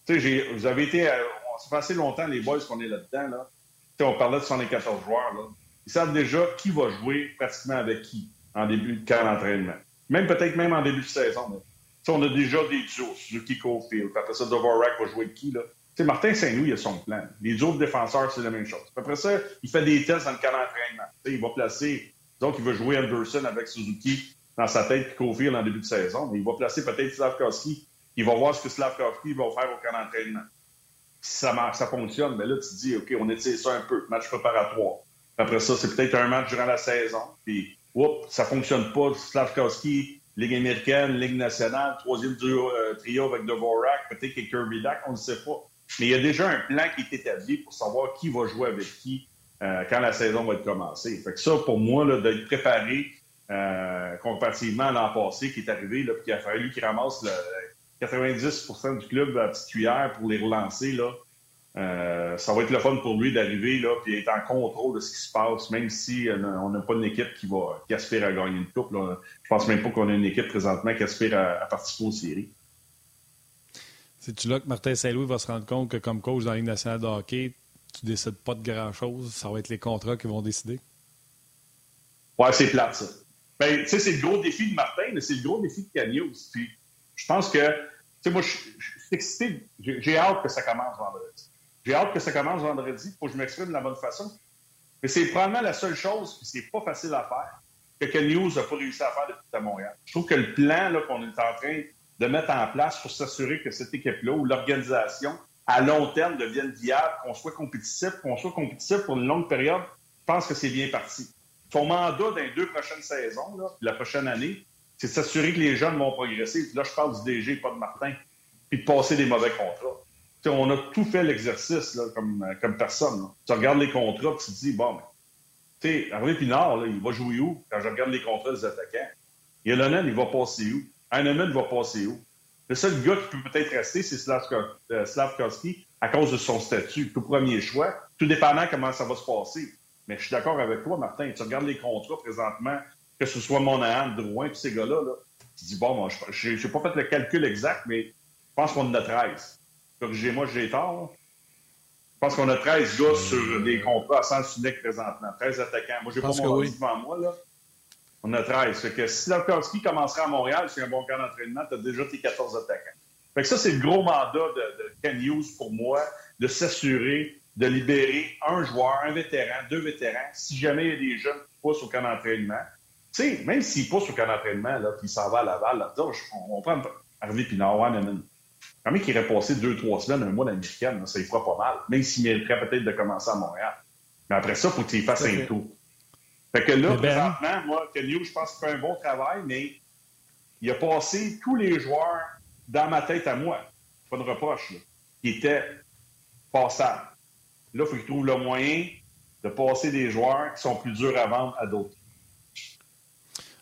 tu sais, vous avez été, euh, ça fait assez longtemps, les boys, qu'on est là-dedans, là. on parlait de 74 joueurs, là. Ils savent déjà qui va jouer pratiquement avec qui en début de camp d'entraînement. Même peut-être même en début de saison. On a déjà des duos, Suzuki Cofield. Après ça, Dvorak va jouer avec qui? Là? Martin Saint-Louis, a son plan. Les autres défenseurs, c'est la même chose. Après ça, il fait des tests dans le camp d'entraînement. Il va placer, donc il va jouer Anderson avec Suzuki dans sa tête, puis Cofield en début de saison. Mais il va placer peut-être Slavkowski. Il va voir ce que Slavkowski va faire au camp d'entraînement. Si ça marche, ça fonctionne, mais là, tu te dis, OK, on essaie ça un peu, match préparatoire. Après ça, c'est peut-être un match durant la saison. Puis oups, ça fonctionne pas. Slavkowski, Ligue américaine, Ligue nationale, troisième euh, trio avec Dvorak, peut-être que Kirby Dak, on ne sait pas. Mais il y a déjà un plan qui est établi pour savoir qui va jouer avec qui euh, quand la saison va être commencée. Fait que ça, pour moi, là, de préparer euh, comparativement à l'an passé qui est arrivé, là, puis qu'il a fallu qu'il ramasse le 90% du club à petite cuillère pour les relancer, là, euh, ça va être le fun pour lui d'arriver là puis être en contrôle de ce qui se passe, même si euh, on n'a pas une équipe qui va qui aspire à gagner une coupe. Là. Je pense même pas qu'on a une équipe présentement qui aspire à, participer aux séries.
C'est-tu là que Martin Saint-Louis va se rendre compte que comme coach dans la Ligue nationale de hockey, tu décides pas de grand-chose, ça va être les contrats qui vont décider?
Ouais, c'est plate, ça. Ben, tu sais, c'est le gros défi de Martin, mais c'est le gros défi de Cagnos. Puis, je pense que, tu sais, moi, je suis excité. J'ai hâte que ça commence vendredi. J'ai hâte que ça commence vendredi pour que je m'exprime de la bonne façon. Mais c'est probablement la seule chose, puis c'est pas facile à faire, que Ken News n'a pas réussi à faire depuis à Montréal. Je trouve que le plan qu'on est en train de mettre en place pour s'assurer que cette équipe-là ou l'organisation, à long terme, devienne viable, qu'on soit compétitif, qu'on soit compétitif pour une longue période, je pense que c'est bien parti. Son mandat dans les deux prochaines saisons, la prochaine année, c'est de s'assurer que les jeunes vont progresser. là, je parle du DG, pas de Martin, puis de passer des mauvais contrats on a tout fait l'exercice comme, euh, comme personne. Tu regardes les contrats et tu te dis, bon, tu sais, Pinard, il va jouer où quand je regarde les contrats des attaquants? Yolonen, il va passer où? Heinemann va passer où? Le seul gars qui peut peut-être rester, c'est euh, Slavkowski à cause de son statut, tout premier choix, tout dépendant comment ça va se passer. Mais je suis d'accord avec toi, Martin. Tu regardes les contrats présentement, que ce soit Monahan, Drouin, tous ces gars-là, là, tu te dis, bon, je n'ai pas fait le calcul exact, mais je pense qu'on en a 13 corrigez-moi, j'ai tort. Je pense qu'on a 13 gars sur des contrats à sens unique présentement. 13 attaquants. Moi, j'ai pas mon oui. devant moi, là. On a 13. Fait que si Larkowski commencera à Montréal, c'est un bon camp d'entraînement, tu as déjà tes 14 attaquants. Fait que ça, c'est le gros mandat de, de Ken Hughes pour moi, de s'assurer de libérer un joueur, un vétéran, deux vétérans, si jamais il y a des jeunes qui poussent au camp d'entraînement. Tu sais, même s'ils poussent au camp d'entraînement, puis ils s'en vont à Laval, là, on, on prend Harvey Pinard, quand même qu'il irait passer deux, trois semaines, un mois d'américaine, ça y fera pas mal. Même s'il mériterait peut-être de commencer à Montréal. Mais après ça, il faut qu'il fasse un tour. Fait que là, présentement, moi, Kenyo, je pense qu'il fait un bon travail, mais il a passé tous les joueurs dans ma tête à moi. Pas de reproche, là, qui étaient passables. Là, il faut qu'il trouve le moyen de passer des joueurs qui sont plus durs à vendre à d'autres.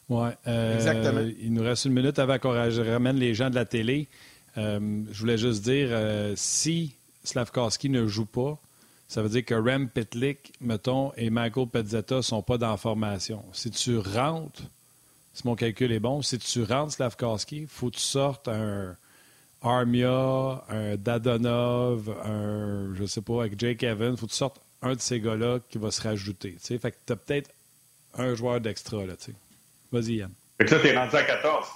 Oui. Euh, Exactement. Il nous reste une minute avant qu'on ramène les gens de la télé. Euh, je voulais juste dire, euh, si Slavkowski ne joue pas, ça veut dire que Rem Pitlick, mettons, et Michael Pezzetta ne sont pas dans la formation. Si tu rentres, si mon calcul est bon, si tu rentres Slavkowski, il faut que tu sortes un Armia, un Dadonov, un, je sais pas, avec Jake Evans, il faut que tu sortes un de ces gars-là qui va se rajouter. Fait que tu as peut-être un joueur d'extra. Vas-y, Yann.
Fait que là, tu es rendu à 14.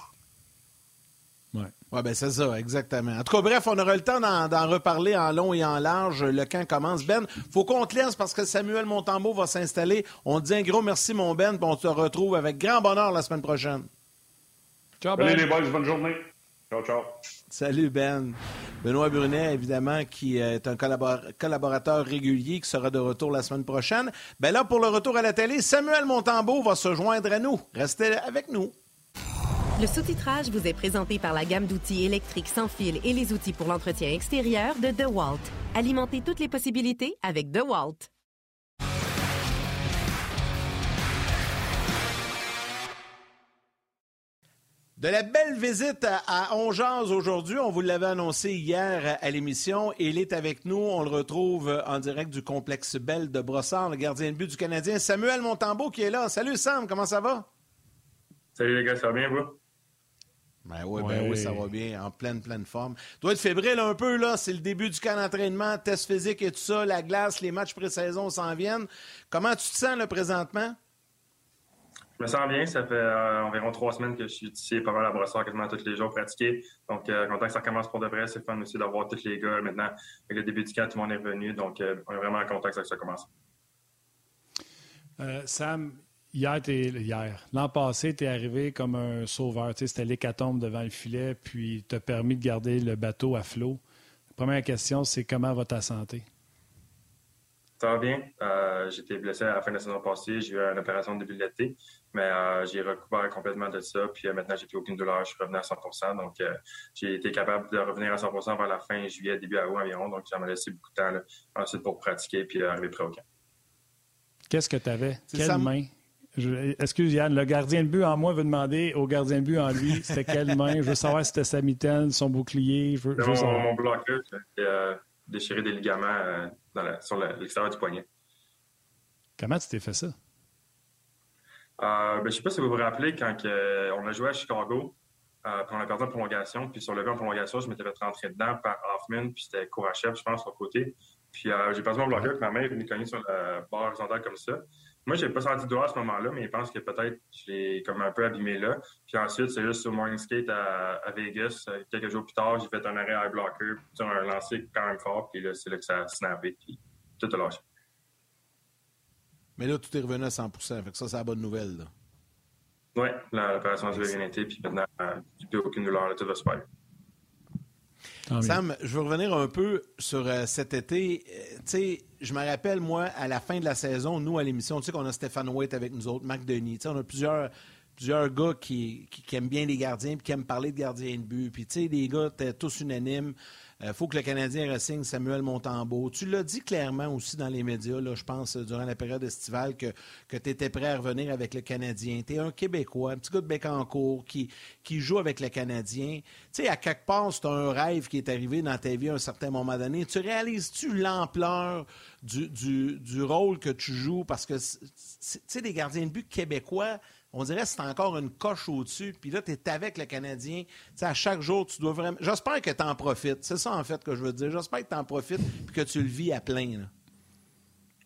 Oui, ben c'est ça, exactement. En tout cas, bref, on aura le temps d'en reparler en long et en large. Le camp commence. Ben, faut qu'on te laisse parce que Samuel Montambeau va s'installer. On te dit un gros merci, mon Ben, puis on te retrouve avec grand bonheur la semaine prochaine.
Ciao, Ben. Salut les boys, bonne journée. Ciao, ciao.
Salut Ben. Benoît Brunet, évidemment, qui est un collaborateur régulier qui sera de retour la semaine prochaine. Ben là, pour le retour à la télé, Samuel Montambeau va se joindre à nous. Restez avec nous.
Le sous-titrage vous est présenté par la gamme d'outils électriques sans fil et les outils pour l'entretien extérieur de DeWalt. Alimentez toutes les possibilités avec DeWalt.
De la belle visite à, Ongeaz aujourd'hui. On vous l'avait annoncé hier à l'émission. Il est avec nous. On le retrouve en direct du complexe Belle de Brossard, le gardien de but du Canadien, Samuel Montambeau, qui est là. Salut Sam, comment ça va?
Salut les gars, ça va bien, vous?
Ben oui, ben oui, ça va bien, en pleine, pleine forme. Tu dois être fébrile un peu, là. C'est le début du camp d'entraînement, test physique et tout ça, la glace, les matchs pré-saison s'en viennent. Comment tu te sens, là, présentement?
Je me sens bien. Ça fait euh, environ trois semaines que je suis ici, pas mal à brossard quasiment tous les jours pratiquer. Donc, euh, content que ça commence pour de vrai. C'est fun aussi d'avoir tous les gars. Maintenant, avec le début du camp, tout le monde est revenu. Donc, euh, on est vraiment content que ça, commence.
Sam, hier, hier l'an passé, tu es arrivé comme un sauveur. C'était l'hécatombe devant le filet, puis tu as permis de garder le bateau à flot. première question, c'est comment va ta santé?
Ça va bien. Euh, J'étais blessé à la fin de la saison passée. J'ai eu une opération de début de l'été, mais euh, j'ai recouvert complètement de ça. Puis euh, maintenant, j'ai plus aucune douleur. Je suis revenu à 100 Donc, euh, j'ai été capable de revenir à 100% vers la fin juillet, début août environ. Donc, ça m'a laissé beaucoup de temps là, ensuite pour pratiquer puis arriver prêt au camp.
Qu'est-ce que tu avais? Quelle main? Excuse Yann, le gardien de but en moi veut demander au gardien de but en lui, c'était quelle main? Je veux savoir si c'était sa mitaine, son bouclier. Je veux,
mon, savoir. mon bloqueur, déchiré des ligaments euh, dans sur l'extérieur du poignet.
Comment tu t'es fait ça?
Euh, ben, je ne sais pas si vous vous rappelez quand on a joué à Chicago, euh, on a perdu en prolongation, puis sur le vent en prolongation, je m'étais fait rentrer dedans par Hoffman, puis c'était Kourachev, je pense, sur le côté. Puis j'ai perdu mon bloqueur, puis ma main est venue cogner sur le bord horizontal comme ça. Moi, j'ai pas senti de doigt à ce moment-là, mais je pense que peut-être je l'ai comme un peu abîmé là. Puis ensuite, c'est juste sur morning skate à, Vegas, euh, quelques jours plus tard, j'ai fait un arrêt eye blocker, sur un lancer quand même fort, puis là, c'est là que ça a snappé, puis tout a lâché.
Mais là, tout est revenu à 100 fait que ça, c'est la bonne nouvelle. Là.
Oui, l'opération a bien été, puis maintenant, euh, plus aucune douleur, là, tout va super.
Sam, je veux revenir un peu sur euh, cet été. Euh, tu sais, je me rappelle, moi, à la fin de la saison, nous, à l'émission, tu sais qu'on a Stéphane White avec nous autres, Marc Denis. Tu sais, on a plusieurs, plusieurs gars qui, qui, aiment bien les gardiens puis qui aiment parler de gardiens de but. Puis, tu sais, les gars étaient tous unanimes. Il euh, faut que le Canadien ressigne Samuel Montembeau. Tu l'as dit clairement aussi dans les médias, je pense, durant la période estivale, que, que tu étais prêt à revenir avec le Canadien. Tu es un Québécois, un petit gars de Bécancourt qui, qui joue avec le Canadien. Tu sais, à quelque part, c'est un rêve qui est arrivé dans ta vie à un certain moment donné. Tu réalises-tu l'ampleur du, du, du, rôle que tu joues? Parce que, tu sais, des gardiens de but québécois, on dirait que c'est encore une coche au-dessus. Puis là, tu es avec le Canadien. à chaque jour, tu dois vraiment. J'espère que tu en profites. C'est ça, en fait, que je veux dire. J'espère que tu en profites et que tu le vis à plein.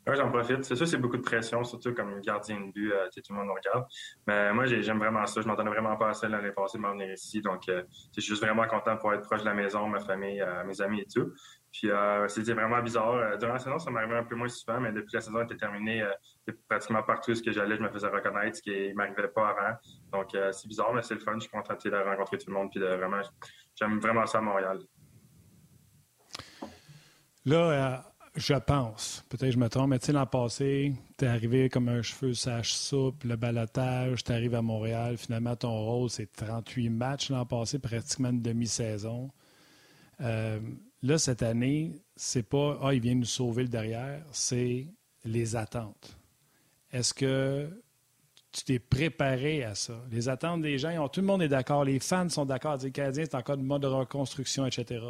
Oui, j'en profite. C'est sûr, c'est beaucoup de pression, surtout comme gardien de but. Euh, tout le monde regarde. Mais moi, j'aime vraiment ça. Je m'entendais vraiment pas à ça l'année passée de m'en ici. Donc, euh, je suis juste vraiment content pour être proche de la maison, ma famille, euh, mes amis et tout. Puis euh, c'était vraiment bizarre. Euh, durant la saison, ça m'arrivait un peu moins souvent, mais depuis que la saison était terminée, euh, pratiquement partout que j'allais, je me faisais reconnaître, ce qui ne m'arrivait pas avant. Donc euh, c'est bizarre, mais c'est le fun. Je suis content de rencontrer tout le monde. Puis vraiment, j'aime vraiment ça à Montréal.
Là, je pense, peut-être je me trompe, mais tu sais, l'an passé, tu es arrivé comme un cheveu sage soupe, le balotage, tu arrives à Montréal. Finalement, ton rôle, c'est 38 matchs l'an passé, pratiquement une demi-saison. Là, cette année, c'est pas Ah, il vient nous sauver le derrière, c'est les attentes. Est-ce que tu t'es préparé à ça? Les attentes des gens, tout le monde est d'accord, les fans sont d'accord, les Canadiens, c'est encore de mode de reconstruction, etc.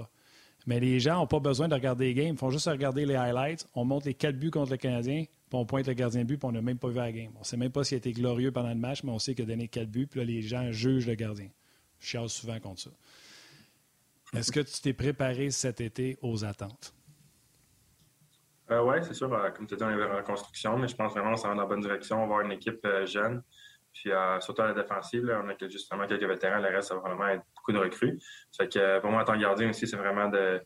Mais les gens n'ont pas besoin de regarder les games, ils font juste regarder les highlights. On montre les quatre buts contre le Canadien, puis on pointe le gardien de but, puis on n'a même pas vu la game. On ne sait même pas s'il a été glorieux pendant le match, mais on sait qu'il a donné quatre buts, puis là, les gens jugent le gardien. Je chiale souvent contre ça. Est-ce que tu t'es préparé cet été aux attentes?
Euh, oui, c'est sûr. Euh, comme tu dit, on est en construction, mais je pense vraiment qu'on s'en va dans la bonne direction. On va avoir une équipe euh, jeune. Puis surtout à la défensive, on a justement quelques vétérans. Le reste, ça va vraiment être beaucoup de recrues. Fait que pour moi, en tant que gardien aussi, c'est vraiment de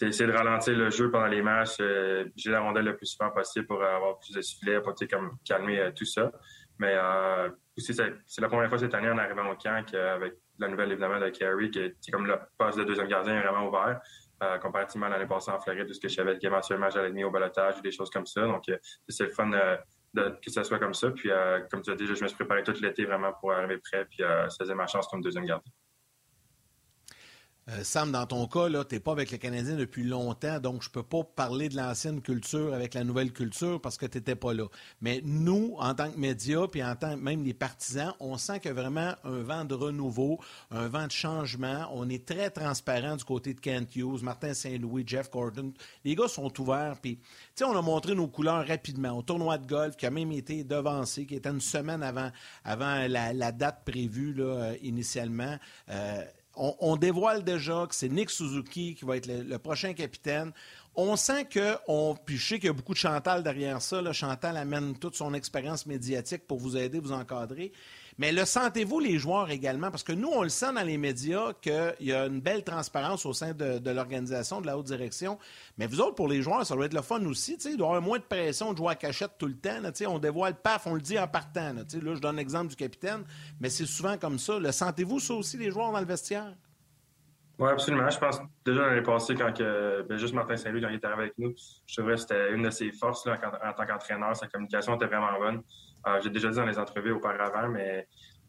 essayer de ralentir le jeu pendant les matchs, j'ai la rondelle le plus souvent possible pour avoir plus de sifflets, pour comme calmer tout ça. Mais aussi, c'est la première fois cette année en arrivant au camp avec la nouvelle évidemment de Carey, qui est comme le poste de deuxième gardien est vraiment ouvert. comparativement à l'année passée en Floride, que y avait un match à au balotage ou des choses comme ça. Donc, c'est le fun que ça soit comme ça. Puis, comme tu as dit, je me suis préparé tout l'été vraiment pour arriver prêt. Puis, ça faisait ma chance comme deuxième gardien.
Euh, Sam, dans ton cas, tu n'es pas avec les Canadiens depuis longtemps, donc je ne peux pas parler de l'ancienne culture avec la nouvelle culture parce que tu n'étais pas là. Mais nous, en tant que médias, puis en tant que même les partisans, on sent qu'il y a vraiment un vent de renouveau, un vent de changement. On est très transparent du côté de Kent Hughes, Martin Saint-Louis, Jeff Gordon. Les gars sont ouverts, puis on a montré nos couleurs rapidement au tournoi de golf qui a même été devancé, qui était une semaine avant, avant la, date prévue euh, initialement. Euh, on, dévoile déjà que c'est Nick Suzuki qui va être le, prochain capitaine. On sent que, on, puis je sais qu'il y a beaucoup de Chantal derrière ça. Chantal amène toute son expérience médiatique pour vous aider, vous encadrer. Mais le sentez-vous, les joueurs également? Parce que nous, on le sent dans les médias qu'il y a une belle transparence au sein de, l'organisation, de la haute direction. Mais vous autres, pour les joueurs, ça doit être le fun aussi. Il doit y avoir moins de pression de jouer à cachette tout le temps. on dévoile paf, on le dit en partant. Là, là je donne l'exemple du capitaine, mais c'est souvent comme ça. Le sentez-vous ça aussi, les joueurs dans le vestiaire?
Oui, absolument. Je pense déjà l'année passée, quand que, ben, juste Martin Saint-Louis, quand il était arrivé avec nous, je trouvais que c'était une de ses forces en, tant qu'entraîneur. Sa communication était vraiment bonne. Euh, j'ai déjà dit dans les entrevues auparavant, mais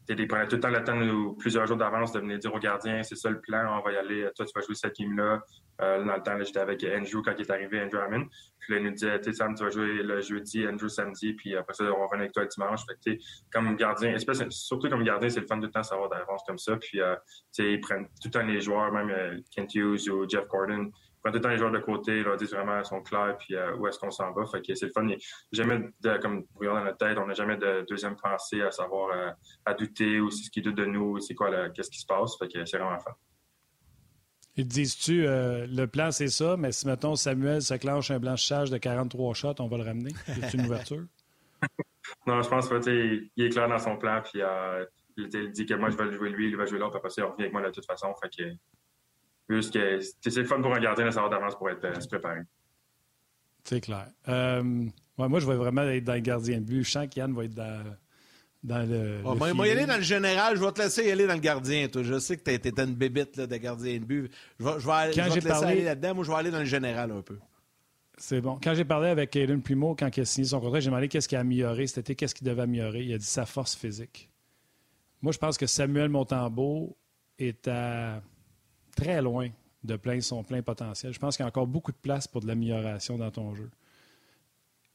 il prenait tout le temps le temps, ou plusieurs jours d'avance, de venir dire aux gardiens, c'est ça le plan, on va y aller, toi, tu vas jouer cette game-là. Euh, dans le temps, j'étais avec Andrew quand il est arrivé, Andrew Hammond. Puis là, il nous disait, Sam, tu vas jouer le jeudi, Andrew samedi, puis après ça, on va revenir avec toi le dimanche. Fait comme gardien, surtout comme gardien, c'est le fun tout le temps de savoir d'avance comme ça. Puis, euh, ils prennent tout le temps les joueurs, même euh, Kent Hughes ou Jeff Gordon, prend tout le temps les joueurs de côté, ils leur disent vraiment sont clairs, puis euh, où est-ce qu'on s'en va. Fait que c'est le fun. Jamais de, comme dans notre tête, on n'a jamais de deuxième pensée à savoir, euh, à douter ou c'est ce qui doute de nous, c'est quoi, qu'est-ce qui se passe. Fait que c'est vraiment fun.
Et dises-tu, euh, le plan c'est ça, mais si mettons Samuel se clenche un blanchissage de 43 shots, on va le ramener? C'est une ouverture?
non, je pense qu'il est clair dans son plan, puis il, dit que moi je vais le jouer lui, il va jouer l'autre, après ça, il revient avec moi de toute façon. Fait que que c'est le fun pour un gardien de savoir d'avance pour être, euh, se préparer.
C'est clair. Euh, moi, je vais vraiment être dans le gardien de but. Je sens qu'Yann va être dans, dans le.
Oh, moi, y aller dans le général. Je vais te laisser y aller dans le gardien. Toi. Je sais que tu étais une bébite de gardien de but. Je vais, je vais, aller, te laisser aller là-dedans. Moi, je vais aller dans le général un peu.
C'est bon. Quand j'ai parlé avec Aiden Primo, quand il a signé son contrat, j'ai demandé qu'est-ce qui a amélioré cet été, qu'est-ce qu'il devait améliorer. Il a dit sa force physique. Moi, je pense que Samuel Montembeau est à très loin de plein son plein potentiel. Je pense qu'il y a encore beaucoup de place pour de l'amélioration dans ton jeu.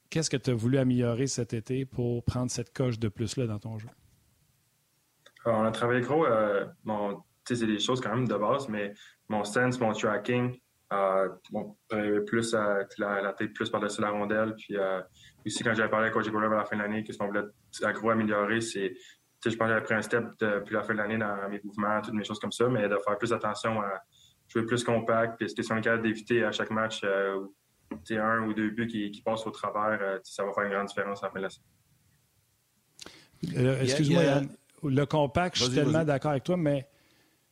Qu'est-ce que tu as voulu améliorer cet été pour prendre cette coche de plus-là dans ton jeu?
on a travaillé gros. Euh, c'est des choses quand même de base, mais mon sense, mon tracking, euh, plus euh, la, tête plus par-dessus la rondelle. Puis euh, aussi, quand j'avais parlé avec Coach à la fin de l'année, qu'est-ce qu'on voulait gros améliorer, c'est je pense que j'avais pris un step depuis la fin de l'année dans mes mouvements, toutes mes choses comme ça, mais de faire plus attention à jouer plus compact. Puis, est-ce qu'on est capable d'éviter à chaque match euh, un ou deux buts qui, passent au travers, euh, ça va faire une grande différence en fin de
euh, Excuse-moi, Yann. Le compact, je suis tellement d'accord avec toi, mais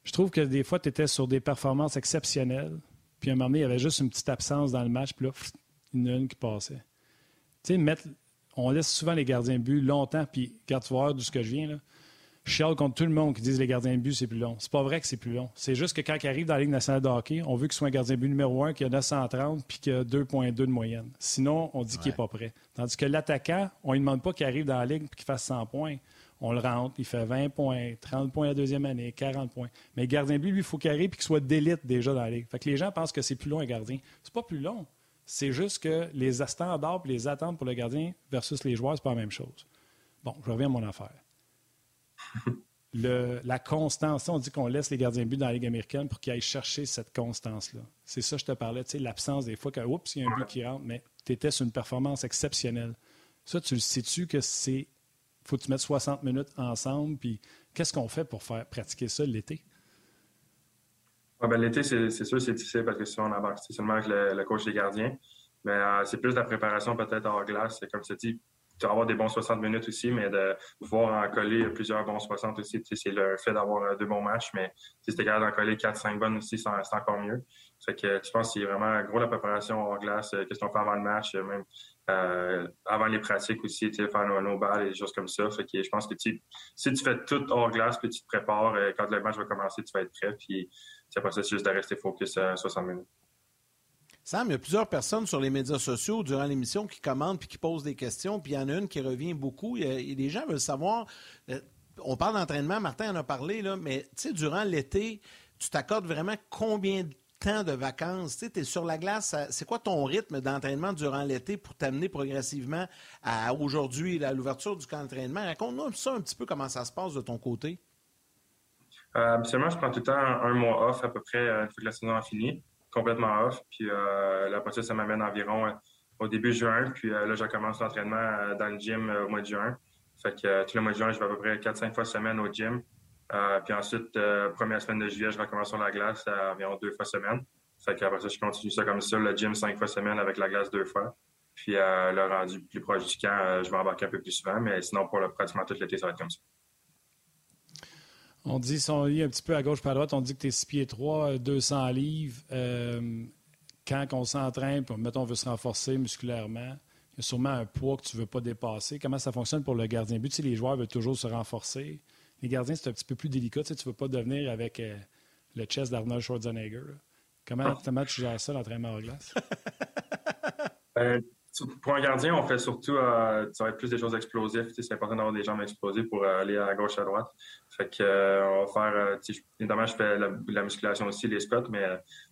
je trouve que des fois, tu étais sur des performances exceptionnelles. Puis à un moment donné, il y avait juste une petite absence dans le match, puis là, une, une qui passait. Tu sais, mettre on laisse souvent les gardiens de but longtemps, puis garde tu voir d'où ce que je viens, là. Je chiale contre tout le monde qui disent les gardiens de but, c'est plus long. C'est pas vrai que c'est plus long. C'est juste que quand il arrive dans la Ligue nationale de hockey, on veut qu'il soit un gardien de but numéro un qui a 930 puis qui a 2,2 de moyenne. Sinon, on dit qu'il n'est pas prêt. Tandis que l'attaquant, on ne demande pas qu'il arrive dans la Ligue et qu'il fasse 100 points. On le rentre, il fait 20 points, 30 points la deuxième année, 40 points. Mais le gardien de but, lui, il faut qu'il arrive et qu'il soit d'élite déjà dans la Ligue. Fait que les gens pensent que c'est plus long un gardien. C'est pas plus long. C'est juste que les standards et les attentes pour le gardien versus les joueurs, c'est pas la même chose. Bon, je reviens à mon affaire. Le, la constance, on dit qu'on laisse les gardiens de but dans la Ligue américaine pour qu'ils aillent chercher cette constance-là. C'est ça que je te parlais, tu sais, l'absence des fois que, oups, il y a un but qui rentre, mais tu étais sur une performance exceptionnelle. Ça, tu le sais-tu que c'est. faut que tu mettes 60 minutes ensemble, puis qu'est-ce qu'on fait pour faire pratiquer ça l'été?
Ben, L'été, c'est sûr, c'est difficile parce que si on embarque seulement avec le, coach des gardiens. Mais euh, c'est plus la préparation peut-être hors glace. Comme tu dis, tu vas avoir des bons 60 minutes aussi, mais de pouvoir en coller plusieurs bons 60 aussi, c'est le fait d'avoir euh, deux bons matchs. Mais si tu es capable d'en coller 4-5 bonnes aussi, c'est encore mieux. Fait que tu penses que c'est vraiment gros la préparation hors glace, euh, qu'est-ce qu'on fait avant le match, même avant les pratiques aussi, faire nos, nos, balles et des choses comme ça. Fait que je pense que si tu fais tout hors glace, puis tu te prépares, quand le match va commencer, tu vas être prêt. Puis après ça, c'est juste de rester focus à 60 minutes.
Sam, il y a plusieurs personnes sur les médias sociaux durant l'émission qui commentent puis qui posent des questions. Puis il y en a une qui revient beaucoup. A, des gens veulent savoir. Euh, on parle d'entraînement, Martin en a parlé, là, mais durant l'été, tu t'accordes vraiment combien de temps de vacances? Tu es sur la glace, c'est quoi ton rythme d'entraînement durant l'été pour t'amener progressivement à aujourd'hui, à l'ouverture du camp d'entraînement? Raconte-nous ça un petit peu comment ça se passe de ton côté.
Euh, absolument, je prends tout le temps un, mois off à peu près une fois que la saison a fini complètement off. Puis euh, la ça, ça m'amène environ euh, au début juin. Puis euh, là, je commence l'entraînement dans le gym au mois de juin. Fait que tout le mois de juin, je vais à peu près 4-5 fois semaine au gym. puis ensuite, première semaine de juillet, je recommence sur la glace environ deux fois semaine. Fait qu'après ça, je continue ça comme ça, le gym cinq fois semaine avec la glace deux fois. Puis le rendu plus proche du camp, je vais embarquer un peu plus souvent. Mais sinon, pour le, pratiquement tout l'été, ça va être comme ça.
On dit, si on lit un petit peu à gauche par à droite, on dit que tu es 6 pieds 3, 200 livres. Euh, quand on s'entraîne, puis mettons, on veut se renforcer musculairement, il y a sûrement un poids que tu ne veux pas dépasser. Comment ça fonctionne pour le gardien but? Tu les joueurs veulent toujours se renforcer. Les gardiens, c'est un petit peu plus délicat. Tu ne veux pas devenir avec euh, le chest d'Arnold Schwarzenegger. Comment, ah. comment tu gères ça, l'entraînement en glace?
Euh, pour un gardien, on fait surtout, euh, ça va être plus des choses explosives. C'est important d'avoir des jambes explosives pour euh, aller à gauche, à droite. Fait que, euh, on va faire, évidemment, je fais la, musculation aussi, les squats, mais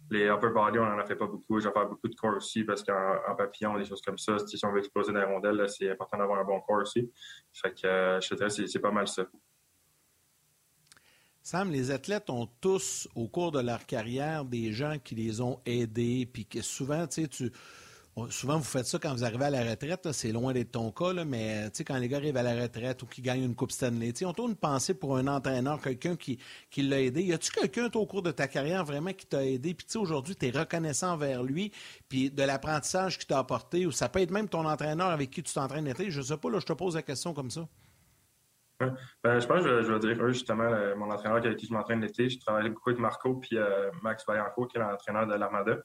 les upper body, on n'en a fait pas beaucoup. Je vais faire beaucoup de corps aussi parce qu'en papillon, des choses comme ça, si on veut exploser dans les rondelles, c'est important d'avoir un bon corps aussi. Fait que, je dirais, c'est pas mal ça.
Sam, les athlètes ont tous, au cours de leur carrière, des gens qui les ont aidés, puis que souvent, tu sais, tu Souvent, vous faites ça quand vous arrivez à la retraite. C'est loin d'être ton cas, mais quand les gars arrivent à la retraite ou qu'ils gagnent une Coupe Stanley, on tourne une pensée pour un entraîneur, quelqu'un qui, qui l'a aidé. Y a-tu quelqu'un, au cours de ta carrière, vraiment qui t'a aidé? Puis aujourd'hui, tu es reconnaissant envers lui, puis de l'apprentissage qu'il t'a apporté, ou ça peut être même ton entraîneur avec qui tu t'entraînes l'été. Je sais pas, là, je te pose la question comme ça.
Ben, je pense que je, vais dire eux, justement, mon entraîneur avec qui je m'entraîne l'été. Je travaille beaucoup avec Marco puis euh, Max Vaillancourt, qui est l'entraîneur de l'Armada.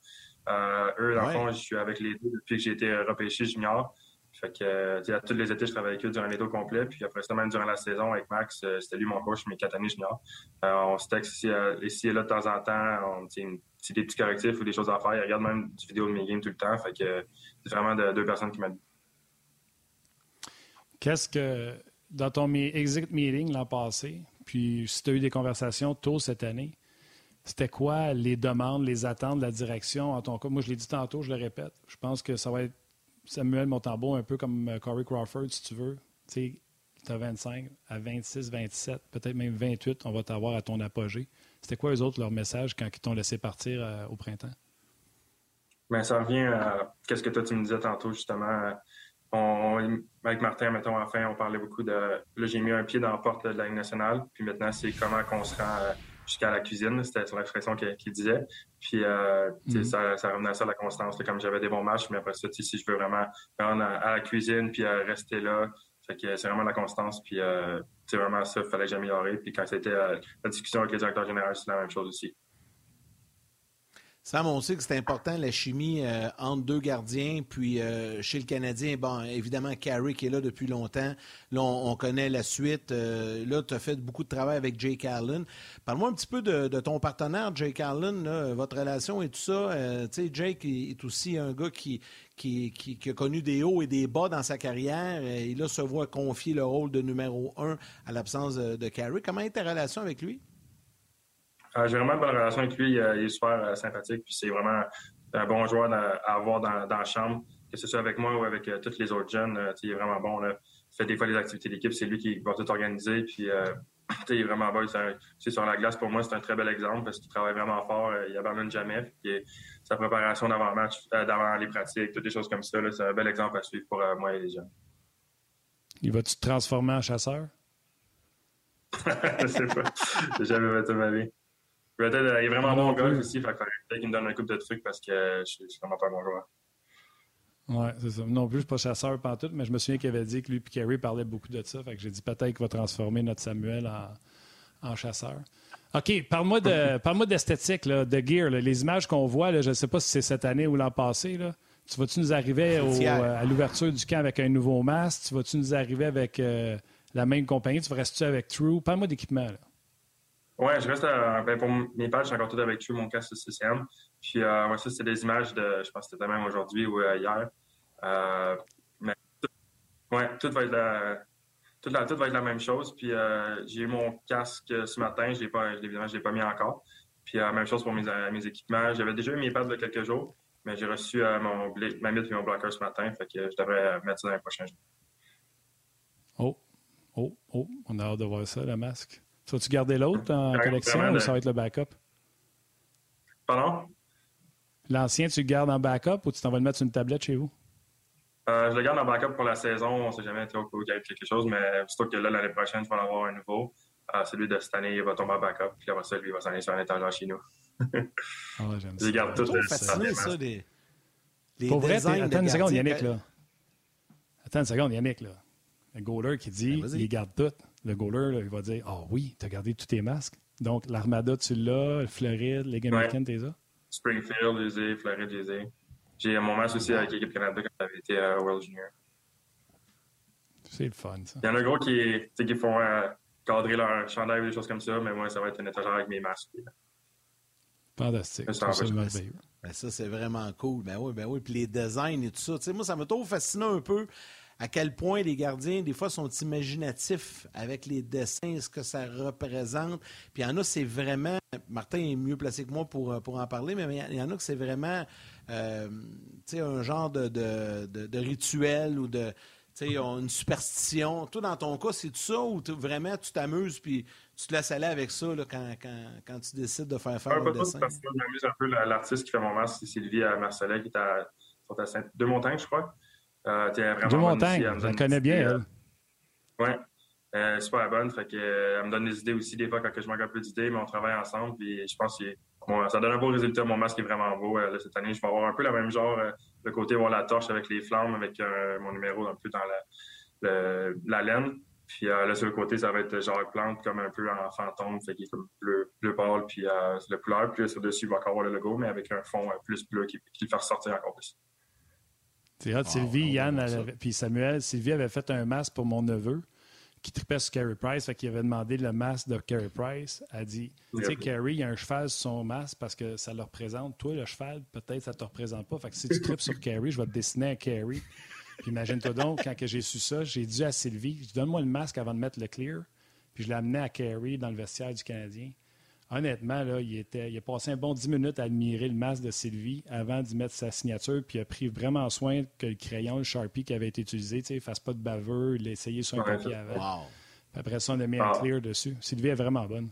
Euh, eux, dans le fond, je suis avec les deux depuis que j'ai été repêché junior. Fait que, euh, à tous les étés, je travaillais avec eux durant l'été au complet. Puis après ça, même durant la saison, avec Max, euh, c'était lui mon coach, mes quatre années junior. on se texte ici, ici, et là de temps en temps. On dit des petits correctifs ou des choses à faire. Il regarde même des vidéos de mes games tout le temps. Fait que c'est vraiment deux personnes qui m'aident.
Qu'est-ce que, dans ton exit meeting l'an passé, puis si tu as eu des conversations tôt cette année, c'était quoi les demandes, les attentes de la direction? En ton cas? Moi, je l'ai dit tantôt, je le répète. Je pense que ça va être Samuel Montambeau, un peu comme euh, Corey Crawford, si tu veux. Tu sais, as 25, à 26, 27, peut-être même 28, on va t'avoir à ton apogée. C'était quoi, eux autres, leur message quand ils t'ont laissé partir euh, au printemps?
Bien, ça revient à ce que toi, tu me disais tantôt, justement. On, avec Martin, mettons, enfin, on parlait beaucoup de. Là, j'ai mis un pied dans la porte de la Ligue nationale, puis maintenant, c'est comment qu'on se rend. Euh, jusqu'à la cuisine. C'était son expression qu'il disait. Puis euh, mhm. ça, ça, revenait à ça la constance. comme j'avais des bons matchs, mais après ça, si je veux vraiment rendre à, la cuisine puis euh, rester là, que c'est vraiment la constance. Puis euh, c'est vraiment ça, il fallait que j'améliorer. Puis quand c'était la discussion avec le directeur général, c'est la même chose aussi.
Sam, on sait que c'est important la chimie euh, entre deux gardiens. Puis euh, chez le Canadien, bon, évidemment, Carey qui est là depuis longtemps. Là, on, connaît la suite. Euh, là, tu as fait beaucoup de travail avec Jake Allen. Parle-moi un petit peu de, ton partenaire, Jake Allen, votre relation et tout ça. tu sais, Jake est aussi un gars qui, qui, a connu des hauts et des bas dans sa carrière. Et là, se voit confier le rôle de numéro un à l'absence de, de. Comment est ta relation avec lui?
Euh, j'ai vraiment une bonne relation avec lui. il est super euh, sympathique. Puis c'est vraiment un bon joueur à, avoir dans, la chambre, que ce soit avec moi ou avec euh, tous les autres jeunes. il est vraiment bon. Là. Il fait des fois les activités d'équipe. C'est lui qui va tout organiser. Puis il est vraiment bon. C'est sur la glace, pour moi, c'est un très bel exemple parce qu'il travaille vraiment fort. il abandonne jamais. Puis, sa préparation d'avant-match, d'avant les pratiques, toutes des choses comme ça, c'est un bel exemple à suivre pour moi et les jeunes.
Il va-tu te transformer en chasseur?
je sais pas. J'ai jamais fait ma vie. Euh, il est vraiment bon golf aussi, fait peut-être qu'il me donne un couple de trucs parce que je suis vraiment pas un bon joueur.
Oui, c'est ça. Non plus, je suis pas chasseur tout, mais je me souviens qu'il avait dit que lui et Kerry parlaient beaucoup de ça. Fait que j'ai dit peut-être qu'il va transformer notre Samuel en, chasseur. OK, parle-moi de parle d'esthétique, de gear. Les images qu'on voit, là, je ne sais pas si c'est cette année ou l'an passé. Là. Tu vas-tu nous arriver à l'ouverture du camp avec un nouveau masque? Tu vas-tu nous arriver avec la même compagnie? Tu vas rester avec True? Parle-moi d'équipement.
Oui, je reste ben, pour mes pages, suis encore tout avec True, mon casque CCM. Puis ça, c'est des images de, je pense que c'était même aujourd'hui ou hier. mais ouais, tout va être tout, la, tout va être la même chose. Puis euh, j'ai eu mon casque ce matin, je l'ai pas, évidemment, je l'ai pas mis encore. Puis euh, même chose pour mes, euh, équipements. J'avais déjà eu mes pads de quelques jours, mais j'ai reçu mon, ma mythe et mon blocker ce matin. Fait que je devrais mettre ça dans les prochains jours.
Oh, oh, oh, on a hâte de voir ça, le masque. Tu vas-tu garder l'autre en collection ou ça va être le backup?
Pardon?
L'ancien, tu le gardes en backup ou tu t'en vas le mettre sur une tablette chez vous?
Euh, je le garde en backup pour la saison. On ne sait jamais trop qu'il y a quelque chose, mais plutôt que là, l'année prochaine, je vais en avoir un nouveau. Euh, celui de cette année, il va tomber en backup. Puis après ça, lui, il va s'en aller sur un étagère chez nous.
j'aime ça.
Je garde tout. C'est ça,
les, les Pour vrai, attends une seconde, Yannick, là. Attends une seconde, Yannick, là. Le goaler qui dit, ben, il garde tout. Le goaler, là, il va dire, ah oh, oui, tu as gardé tous tes masques. Donc, l'Armada, tu l'as, le Floride, les Gamecans, tu les as?
Springfield, les ai, Floride, les ai. J'ai mon match aussi avec l'équipe Canada quand j'avais été à World Junior.
C'est le fun, ça.
Il y en a gros qui, qui font euh, cadrer leur chandail ou des choses comme ça, mais moi, ça va être une étagère avec mes masques.
Fantastique. Ça, ça,
ben, ça c'est vraiment cool. Ben oui, ben oui. Puis les designs et tout ça. Tu sais, moi, ça m'a toujours fasciné un peu à quel point les gardiens, des fois, sont imaginatifs avec les dessins, ce que ça représente. Puis il y en a, c'est vraiment. Martin est mieux placé que moi pour, pour en parler, mais il y en a que c'est vraiment euh, un genre de, de, de, rituel ou de une superstition. Toi, dans ton cas, c'est tout ça ou vraiment tu t'amuses puis tu te laisses aller avec ça là, quand, quand, quand, tu décides de faire faire un dessin?
Parce que je m'amuse un peu. L'artiste qui fait mon masque, c'est Sylvie à Marseille, qui est à, à Saint deux montagnes, je crois.
Euh, Deux montagnes, je la connais bien, elle.
Oui, euh, super bonne. Fait que, euh, elle me donne des idées aussi, des fois, quand je manque un peu d'idées, mais on travaille ensemble. Puis je pense que ça donne un beau résultat. Mon masque est vraiment beau. cette année, je vais avoir un peu le même genre, le côté voir la torche avec les flammes, avec mon numéro un peu dans la, la laine. Puis là, sur le côté, ça va être genre plante comme un peu en fantôme, fait qu'il est comme bleu, bleu pâle, puis le couleur. Puis sur dessus, il va encore avoir le logo, mais avec un fond plus bleu qui, qui le fait ressortir encore plus.
C'est hot. Sylvie, Yann, puis Samuel, Sylvie avait fait un masque pour mon neveu qui tripait sur Carey Price, fait qu'il avait demandé le masque de Carey Price. Elle a dit Tu sais, Carey, il y a un cheval sur son masque parce que ça le représente. Toi, le cheval, peut-être ça ne te représente pas. Fait que si tu tripes sur Carey, je vais te dessiner un Carey. Puis imagine-toi donc, quand j'ai su ça, j'ai dit à Sylvie Donne-moi le masque avant de mettre le clear. Puis je l'ai amené à Carey dans le vestiaire du Canadien honnêtement, là, il, était, il a passé un bon 10 minutes à admirer le masque de Sylvie avant d'y mettre sa signature, puis il a pris vraiment soin que le crayon, le Sharpie qui avait été utilisé, ne fasse pas de baveux, il a essayé sur un papier avant. après ça, on a mis un clear dessus. Sylvie est vraiment bonne.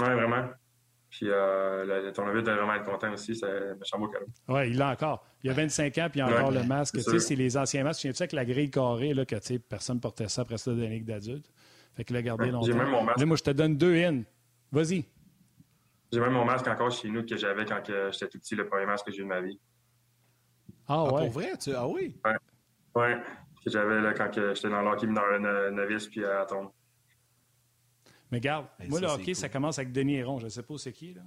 Oui, vraiment. Puis euh, ton neveu doit vraiment être content aussi, c'est méchant beau cadeau.
Oui, il l'a encore. Il a 25 ans, puis il a encore le masque. C'est les anciens masques. Tu sais avec la grille carrée, là, que personne ne portait ça après ça dans les d'adulte. Fait qu'il l'a gardé longtemps. J'ai même mon masque. Là, moi, je te donne deux in. Vas-y.
J'ai même mon masque encore chez nous que j'avais quand j'étais tout petit, le premier masque que j'ai eu de ma vie.
Ah, ah ouais?
pour vrai? Tu... Ah oui?
Ouais. Ouais. Que j'avais quand j'étais dans l'hockey mineur novice puis à tombe.
Mais garde, moi, le hockey, ça commence avec Denis Héron. Je ne sais pas où c'est qui, là.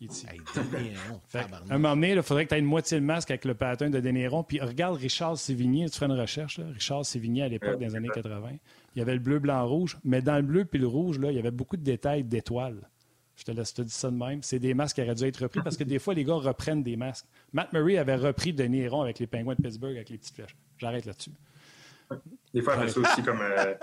Hey, Denis Héron.
un moment donné, il faudrait que tu aies une moitié de masque avec le pattern de Denis Héron. Puis regarde Richard Sévigné. Tu feras une recherche, là. Richard Sévigné, à l'époque, dans les années 80. Il y avait le bleu, blanc, rouge. Mais dans le bleu puis le rouge, là, il y avait beaucoup de détails d'étoiles. Je te laisse te dire ça de même. C'est des masques qui auraient dû être repris parce que des fois, les gars reprennent des masques. Matt Murray avait repris de Néron avec les pingouins de Pittsburgh avec les petites flèches. J'arrête là-dessus.
Des fois, il ça aussi comme. Euh,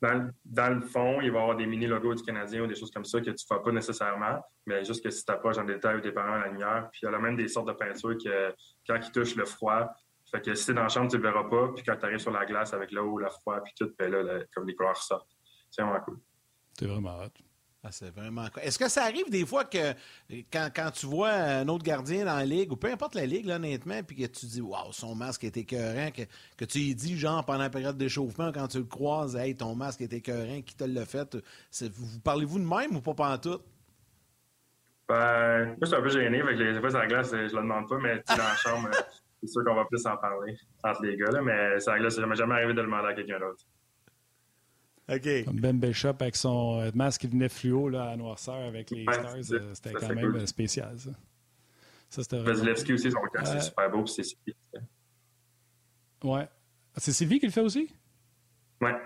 dans, le fond, il va y avoir des mini-logos du Canadien ou des choses comme ça que tu ne fais pas nécessairement, mais juste que si tu approches en détail ou dépendamment de la lumière. Puis il y a même des sortes de peintures que, quand ils touchent le froid, fait que si tu es dans la chambre, tu ne le verras pas. Puis quand tu arrives sur la glace avec l'eau, le froid, puis tout, ben là, comme les couleurs sortent. C'est vraiment cool.
C'est vraiment hot.
Ah, c'est vraiment Est-ce que ça arrive des fois que quand, tu vois un autre gardien dans la ligue, ou peu importe la ligue, honnêtement, puis que tu dis Waouh, son masque est écœurant, que, que tu y dis, genre, pendant la période d'échauffement, quand tu le croises, Hey, ton masque est écœurant, qui te l'a fait Vous parlez-vous de même ou pas pantoute?
Ben, moi, je suis un peu gêné, avec les fois, sur la glace, je le demande pas, mais dans la chambre, c'est sûr qu'on va plus en parler entre les gars, là, mais ça m'est jamais arrivé de le demander à quelqu'un d'autre.
Comme Ben Bishop avec son euh, masque qui venait fluo là, à noirceur avec les Stars, euh, c'était quand même spécial, ça.
Ça, c'était Vasilevski aussi, son cas, c'est euh, super beau. C'est Sylvie.
Ouais. C'est Sylvie qui le fait aussi?
Ouais.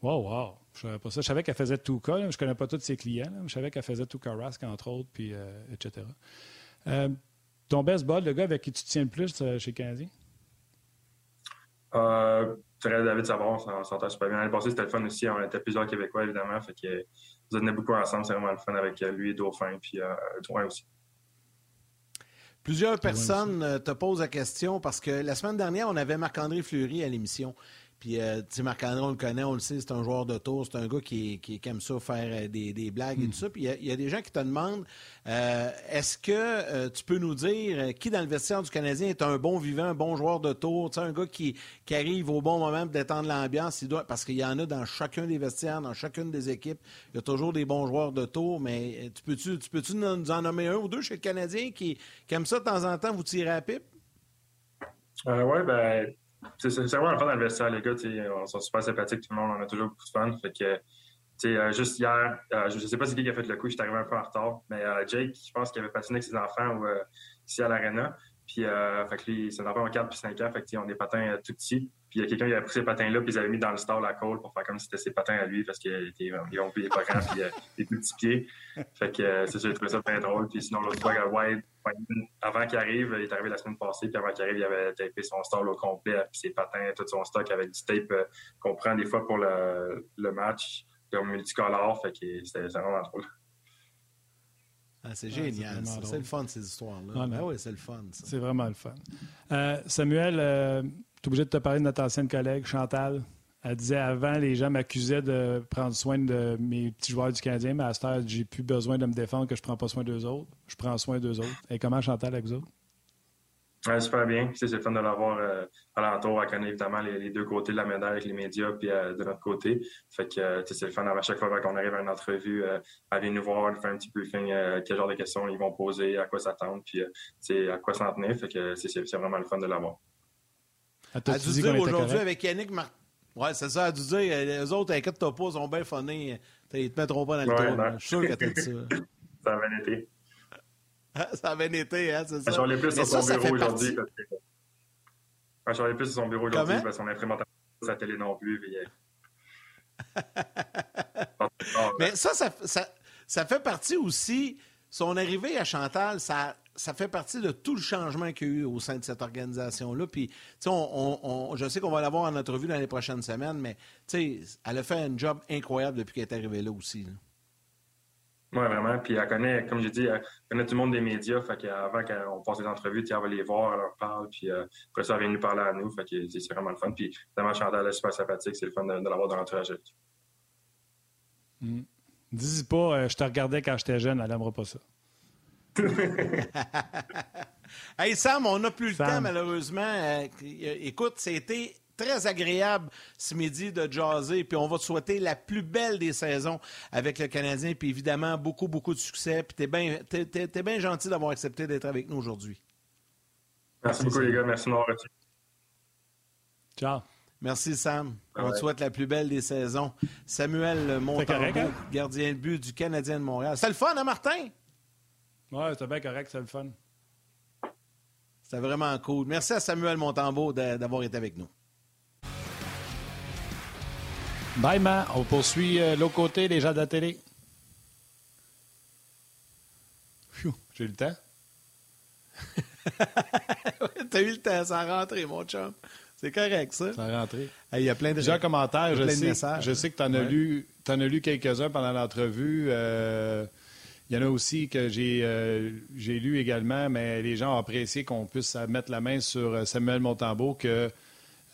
Wow, wow. Je savais pas ça. Je savais qu'elle faisait tout cas. Je connais pas tous ses clients. Je savais qu'elle faisait tout Rask, entre autres, puis euh, etc. Euh, ton best ball, le gars avec qui tu tiens le plus chez Canadien?
Euh, David Savard, on s'entend super bien. L'année passée, c'était le fun aussi. On était plusieurs Québécois, évidemment. Fait que, vous en beaucoup ensemble. C'est vraiment le fun avec lui, Dauphin, puis euh, aussi.
Plusieurs personnes euh, te posent la question parce que la semaine dernière, on avait Marc-André Fleury à l'émission. Puis, euh, tu sais, Marc-André, on le connaît, on le sait, c'est un joueur de tour, c'est un gars qui, qui, aime ça, faire euh, des, blagues et tout ça. Puis, il y, a des gens qui te demandent euh, est-ce que tu peux nous dire qui dans le vestiaire du Canadien est un bon vivant, un bon joueur de tour, tu sais, un gars qui, qui arrive au bon moment pour détendre l'ambiance doit, Parce qu'il y en a dans chacun des vestiaires, dans chacune des équipes. Il y a toujours des bons joueurs de tour, mais tu peux-tu peux -tu nous en nommer un ou deux chez le Canadien qui, qui aime ça de temps en temps, vous tirer à pipe?
oui, ben c'est vraiment le fun dans les gars. On sont super sympathiques, tout le monde. On a toujours beaucoup de fun. Fait que, euh, juste hier, euh, je ne sais pas c'est qui qui a fait le coup, je suis arrivé un peu en retard, mais euh, Jake, je pense qu'il avait patiné avec ses enfants ici à l'Arena. Puis, fait que lui, ses enfants ont 4 puis 5 ans, fait que, ont des patins tout petits. Puis, il y a quelqu'un qui a pris ces patins-là, puis ils avaient mis dans le stall à côle pour faire comme si c'était ses patins à lui, parce qu'ils ont pris les pas grands, puis des petits pieds. Fait que, c'est ça, j'ai trouvé ça bien drôle. Puis, sinon, l'autre fois, White, avant qu'il arrive, il est arrivé la semaine passée, puis avant qu'il arrive, il avait tapé son stall au complet, puis ses patins, tout son stock avec du tape euh, qu'on prend des fois pour le, le match, comme multicolore, fait que c'était vraiment drôle.
Ah, c'est génial. c'est le fun, ces histoires-là. Ben oui, c'est le fun.
C'est vraiment le fun. Euh, Samuel, euh, tu es obligé de te parler de notre ancienne collègue, Chantal. Elle disait avant, les gens m'accusaient de prendre soin de mes petits joueurs du Canadien, mais à cette heure, j'ai plus besoin de me défendre que je prends pas soin d'eux autres. Je prends soin d'eux autres. Et comment Chantal avec vous autres?
super bien. C'est le fun de l'avoir euh, à l'entour. Elle connaît évidemment les, deux côtés de la médaille avec les médias puis euh, de notre côté. Fait que euh, c'est le fun à chaque fois qu'on arrive à une entrevue, elle vient nous voir, faire un petit briefing, quel genre de questions ils vont poser, à quoi s'attendre, puis à quoi s'en tenir. Fait c'est vraiment le fun de l'avoir.
À dire aujourd'hui avec Yannick Martin. Ouais, c'est ça, à dû dire. Les autres, inquiète-toi pas, ils sont bien phonés. Ils te mettront pas dans le ouais, tour. Je suis sûr que t'as dit ça.
ça a bien été.
ça a bien été, hein, c'est ça.
Je suis allé plus sur son bureau aujourd'hui. Je suis allé plus sur son bureau aujourd'hui parce qu'on imprimante pas sa télé non plus.
Mais ça, ça, ça, ça fait partie aussi. Son arrivée à Chantal, ça, ça fait partie de tout le changement qu'il y a eu au sein de cette organisation-là. Puis, on, on, je sais qu'on va l'avoir en entrevue dans les prochaines semaines, mais elle a fait un job incroyable depuis qu'elle est arrivée là aussi.
Oui, vraiment. Puis elle connaît, comme j'ai dit, elle connaît tout le monde des médias. Fait qu'avant qu'on passe les entrevues, elle va les voir, elle leur parle, puis euh, après ça, elle vient nous parler à nous. Fait que c'est vraiment le fun. Puis vraiment, Chantal est super sympathique. C'est le fun de, l'avoir dans l'entourage.
Mm. Dis pas, euh, je te regardais quand j'étais jeune, elle n'aimera pas ça.
hey Sam, on n'a plus le temps malheureusement. Euh, écoute, c'était très agréable ce midi de jaser, puis on va te souhaiter la plus belle des saisons avec le Canadien, puis évidemment beaucoup, beaucoup de succès. Puis t'es bien es, bien gentil d'avoir accepté d'être avec nous aujourd'hui.
Merci, beaucoup les gars, merci de m'avoir
Ciao.
Merci, Sam. On te souhaite la plus belle des saisons. Samuel Montembeau, hein? gardien de but du Canadien de Montréal. C'est le fun, hein, Martin?
Oui, c'est bien correct, c'est le fun.
C'était vraiment cool. Merci à Samuel Montembeau d'avoir été avec nous.
Bye, man. On poursuit euh, l'autre côté, les gens de la télé. J'ai eu le temps.
T'as eu le temps, ça a rentré, mon chum. C'est correct, ça.
Ça a rentré.
Il y a plein de
Plusieurs commentaires. Je sais, je sais que tu en, as lu, en as lu quelques-uns pendant l'entrevue. Euh, il y en a aussi que j'ai euh, j'ai lu également, mais les gens ont apprécié qu'on puisse mettre la main sur Samuel Montembeau, que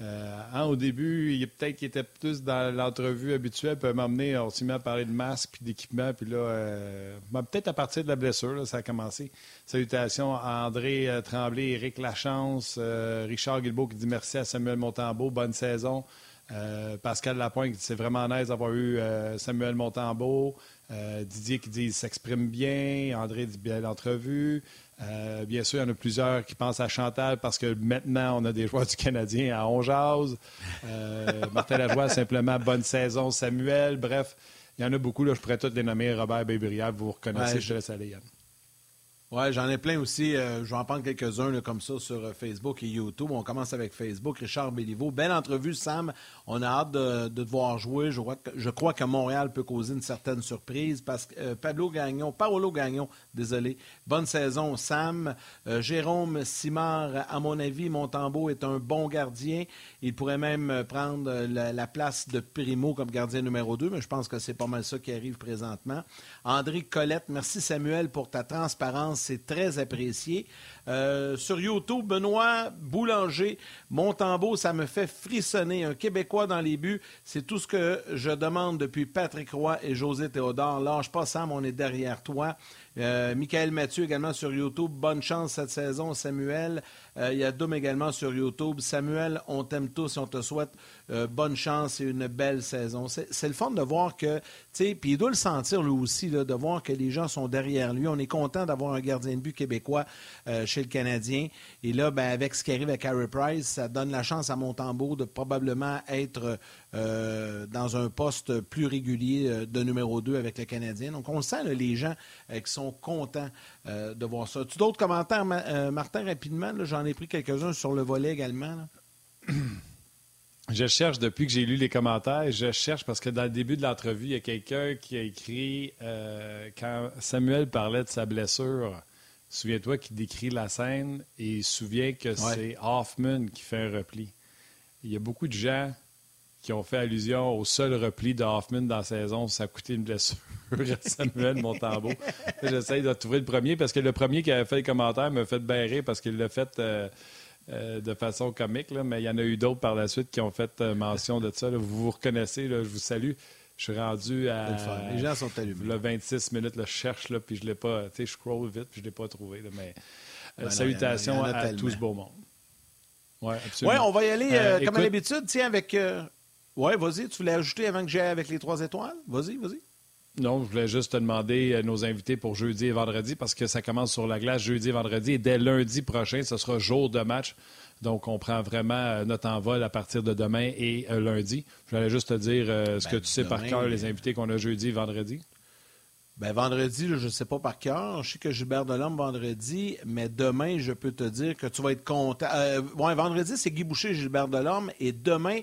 euh, hein, au début, il peut-être qu'il était plus dans l'entrevue habituelle, peut m'emmener, on met à parler de masque puis d'équipement, puis là, euh, ben, peut-être à partir de la blessure, ça a commencé. Salutations à André euh, Tremblay, Éric Lachance, Richard Guilbeault qui dit merci à Samuel Montembeau, bonne saison. Pascal Lapointe qui dit c'est vraiment nice d'avoir eu Samuel Montembeau. Didier qui dit s'exprime bien. André dit bien l'entrevue. Euh, bien sûr, il y en a plusieurs qui pensent à Chantal parce que maintenant, on a des joueurs du Canadien à Onjaz. Euh, Martin Lajoie, simplement bonne saison. Samuel, bref, il y en a beaucoup. Là, je pourrais tous les nommer. Robert Bébriard, vous reconnaissez. je... te laisse aller, Yann.
Oui, j'en ai plein aussi. Euh, je vais en prendre quelques-uns comme ça sur euh, Facebook et YouTube. On commence avec Facebook. Richard Béliveau. Belle entrevue, Sam. On a hâte de, te voir jouer. Je crois, que, je crois, que, Montréal peut causer une certaine surprise parce que euh, Pablo Gagnon, Paolo Gagnon, désolé. Bonne saison, Sam. Jérôme Simard, à mon avis, Montembeau est un bon gardien. Il pourrait même prendre la, la place de Primo comme gardien numéro 2, mais je pense que c'est pas mal ça qui arrive présentement. André Colette, merci Samuel pour ta transparence c'est très apprécié. Euh, sur YouTube, Benoît Boulanger, Montembeau, ça me fait frissonner. Un Québécois dans les buts, c'est tout ce que je demande depuis Patrick Roy et José Théodore. Lâche pas, Sam, on est derrière toi. Euh, Michael Mathieu également sur YouTube. Bonne chance cette saison, Samuel. Euh, il y a Dom également sur YouTube. Samuel, on t'aime tous et on te souhaite euh, bonne chance et une belle saison. C'est le fun de voir que, tu sais, puis il doit le sentir lui aussi, de voir que les gens sont derrière lui. On est content d'avoir un gardien de but québécois chez le Canadien. Et là, ben, avec ce qui arrive avec Harry Price, ça donne la chance à Montembeau de probablement être dans un poste plus régulier de numéro 2 avec le Canadien. Donc, on sent, les gens qui sont contents de voir ça. Tu d'autres commentaires, Martin, rapidement? J'en ai pris quelques-uns sur le volet également.
Je cherche depuis que j'ai lu les commentaires, je cherche parce que dans le début de l'entrevue, il y a quelqu'un qui a écrit euh, quand Samuel parlait de sa blessure. Souviens-toi qu'il décrit la scène et il souvient que c'est Hoffman qui fait un repli. Il y a beaucoup de gens qui ont fait allusion au seul repli de Hoffman dans la saison. Ça a coûté une blessure à Samuel Montembeau. J'essaye de trouver le premier parce que le premier qui avait fait le commentaire m'a fait barrer parce qu'il l'a fait euh, euh, de façon comique. mais il y en a eu d'autres par la suite qui ont fait euh, mention de ça. Vous vous reconnaissez, je vous salue. Je suis rendu à.
Les gens sont allumés.
Le 26 minutes, je cherche, là, puis je l'ai pas. Tu sais, je scroll vite, puis je ne l'ai pas trouvé. mais salutations à tout ce beau monde.
Oui, ouais, on va y aller comme à l'habitude, tiens, avec. Oui, vas-y, tu voulais ajouter avant que j'aille avec les trois étoiles? Vas-y, vas-y.
Non, je voulais juste te demander euh, nos invités pour jeudi et vendredi parce que ça commence sur la glace jeudi et vendredi et dès lundi prochain, ce sera jour de match. Donc, on prend vraiment euh, notre envol à partir de demain et euh, lundi. Je voulais juste te dire ce que ben, tu sais par cœur, les invités qu'on a jeudi et vendredi.
Ben, vendredi, je ne sais pas par cœur. Je sais que Gilbert Delhomme vendredi, mais demain, je peux te dire que tu vas être content. bon, vendredi, c'est Guy Boucher Gilbert Delhomme. Et demain,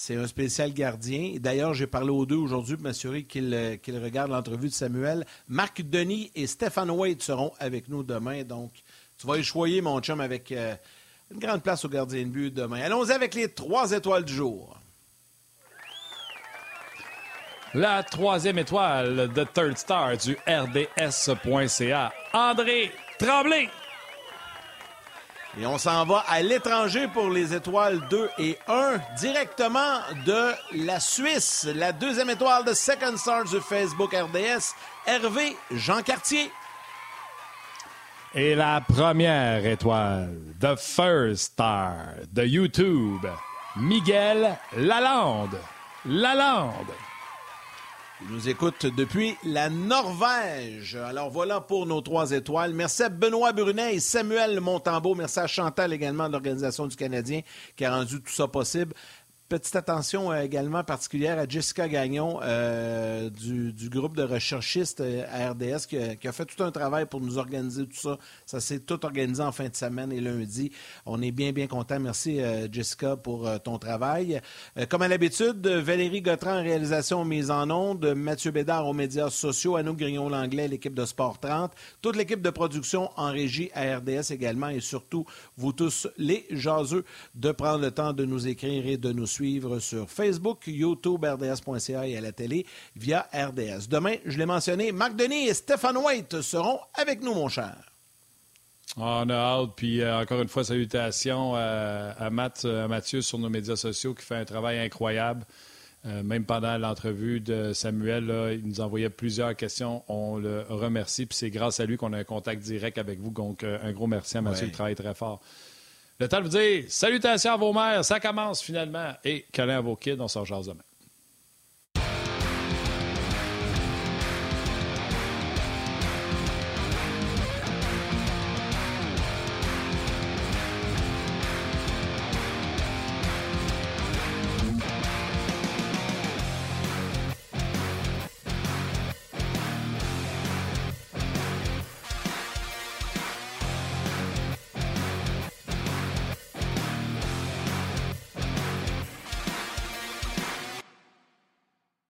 c'est un spécial gardien. D'ailleurs, j'ai parlé aux deux aujourd'hui pour m'assurer qu'ils euh, regardent l'entrevue de Samuel. Marc Denis et Stéphane Wade seront avec nous demain. Donc, tu vas échoyer, mon chum, avec euh, une grande place au gardien de but demain. Allons-y avec les trois étoiles du jour.
La troisième étoile de Third Star du RDS.ca, André Tremblay.
Et on s'en va à l'étranger pour les étoiles 2 et 1, directement de la Suisse. La deuxième étoile de Second Star du Facebook RDS, Hervé Jean Cartier.
Et la première étoile, The First Star de YouTube, Miguel Lalande. Lalande.
Il nous écoute depuis la Norvège. Alors voilà pour nos trois étoiles. Merci à Benoît Brunet et Samuel Montambeau. Merci à Chantal également de l'Organisation du Canadien qui a rendu tout ça possible. Petite attention euh, également particulière à Jessica Gagnon euh, du, groupe de recherchistes euh, à RDS qui a, fait tout un travail pour nous organiser tout ça. Ça s'est tout organisé en fin de semaine et lundi. On est bien, bien content. Merci Jessica pour ton travail. comme à l'habitude, Valérie Gautran en réalisation mise en ondes, Mathieu Bédard aux médias sociaux, Anouk Grignon-Langlais, l'équipe de Sport 30, toute l'équipe de production en régie à RDS également et surtout vous tous les jaseux de prendre le temps de nous écrire et de nous suivre suivre sur Facebook, YouTube, RDS.ca et à la télé via RDS. Demain, je l'ai mentionné, Marc Denis et Stéphane White seront avec nous, mon cher.
On a hâte. Puis euh, encore une fois, salutations à, Matt, à Mathieu sur nos médias sociaux qui fait un travail incroyable. Euh, même pendant l'entrevue de Samuel, il nous envoyait plusieurs questions. On le remercie. Puis c'est grâce à lui qu'on a un contact direct avec vous. Donc, euh, un gros merci à Mathieu. Il travaille très fort. Le temps de vous dire salutations à vos mères, ça commence finalement. Et câlin à vos kids, on se rejoint demain.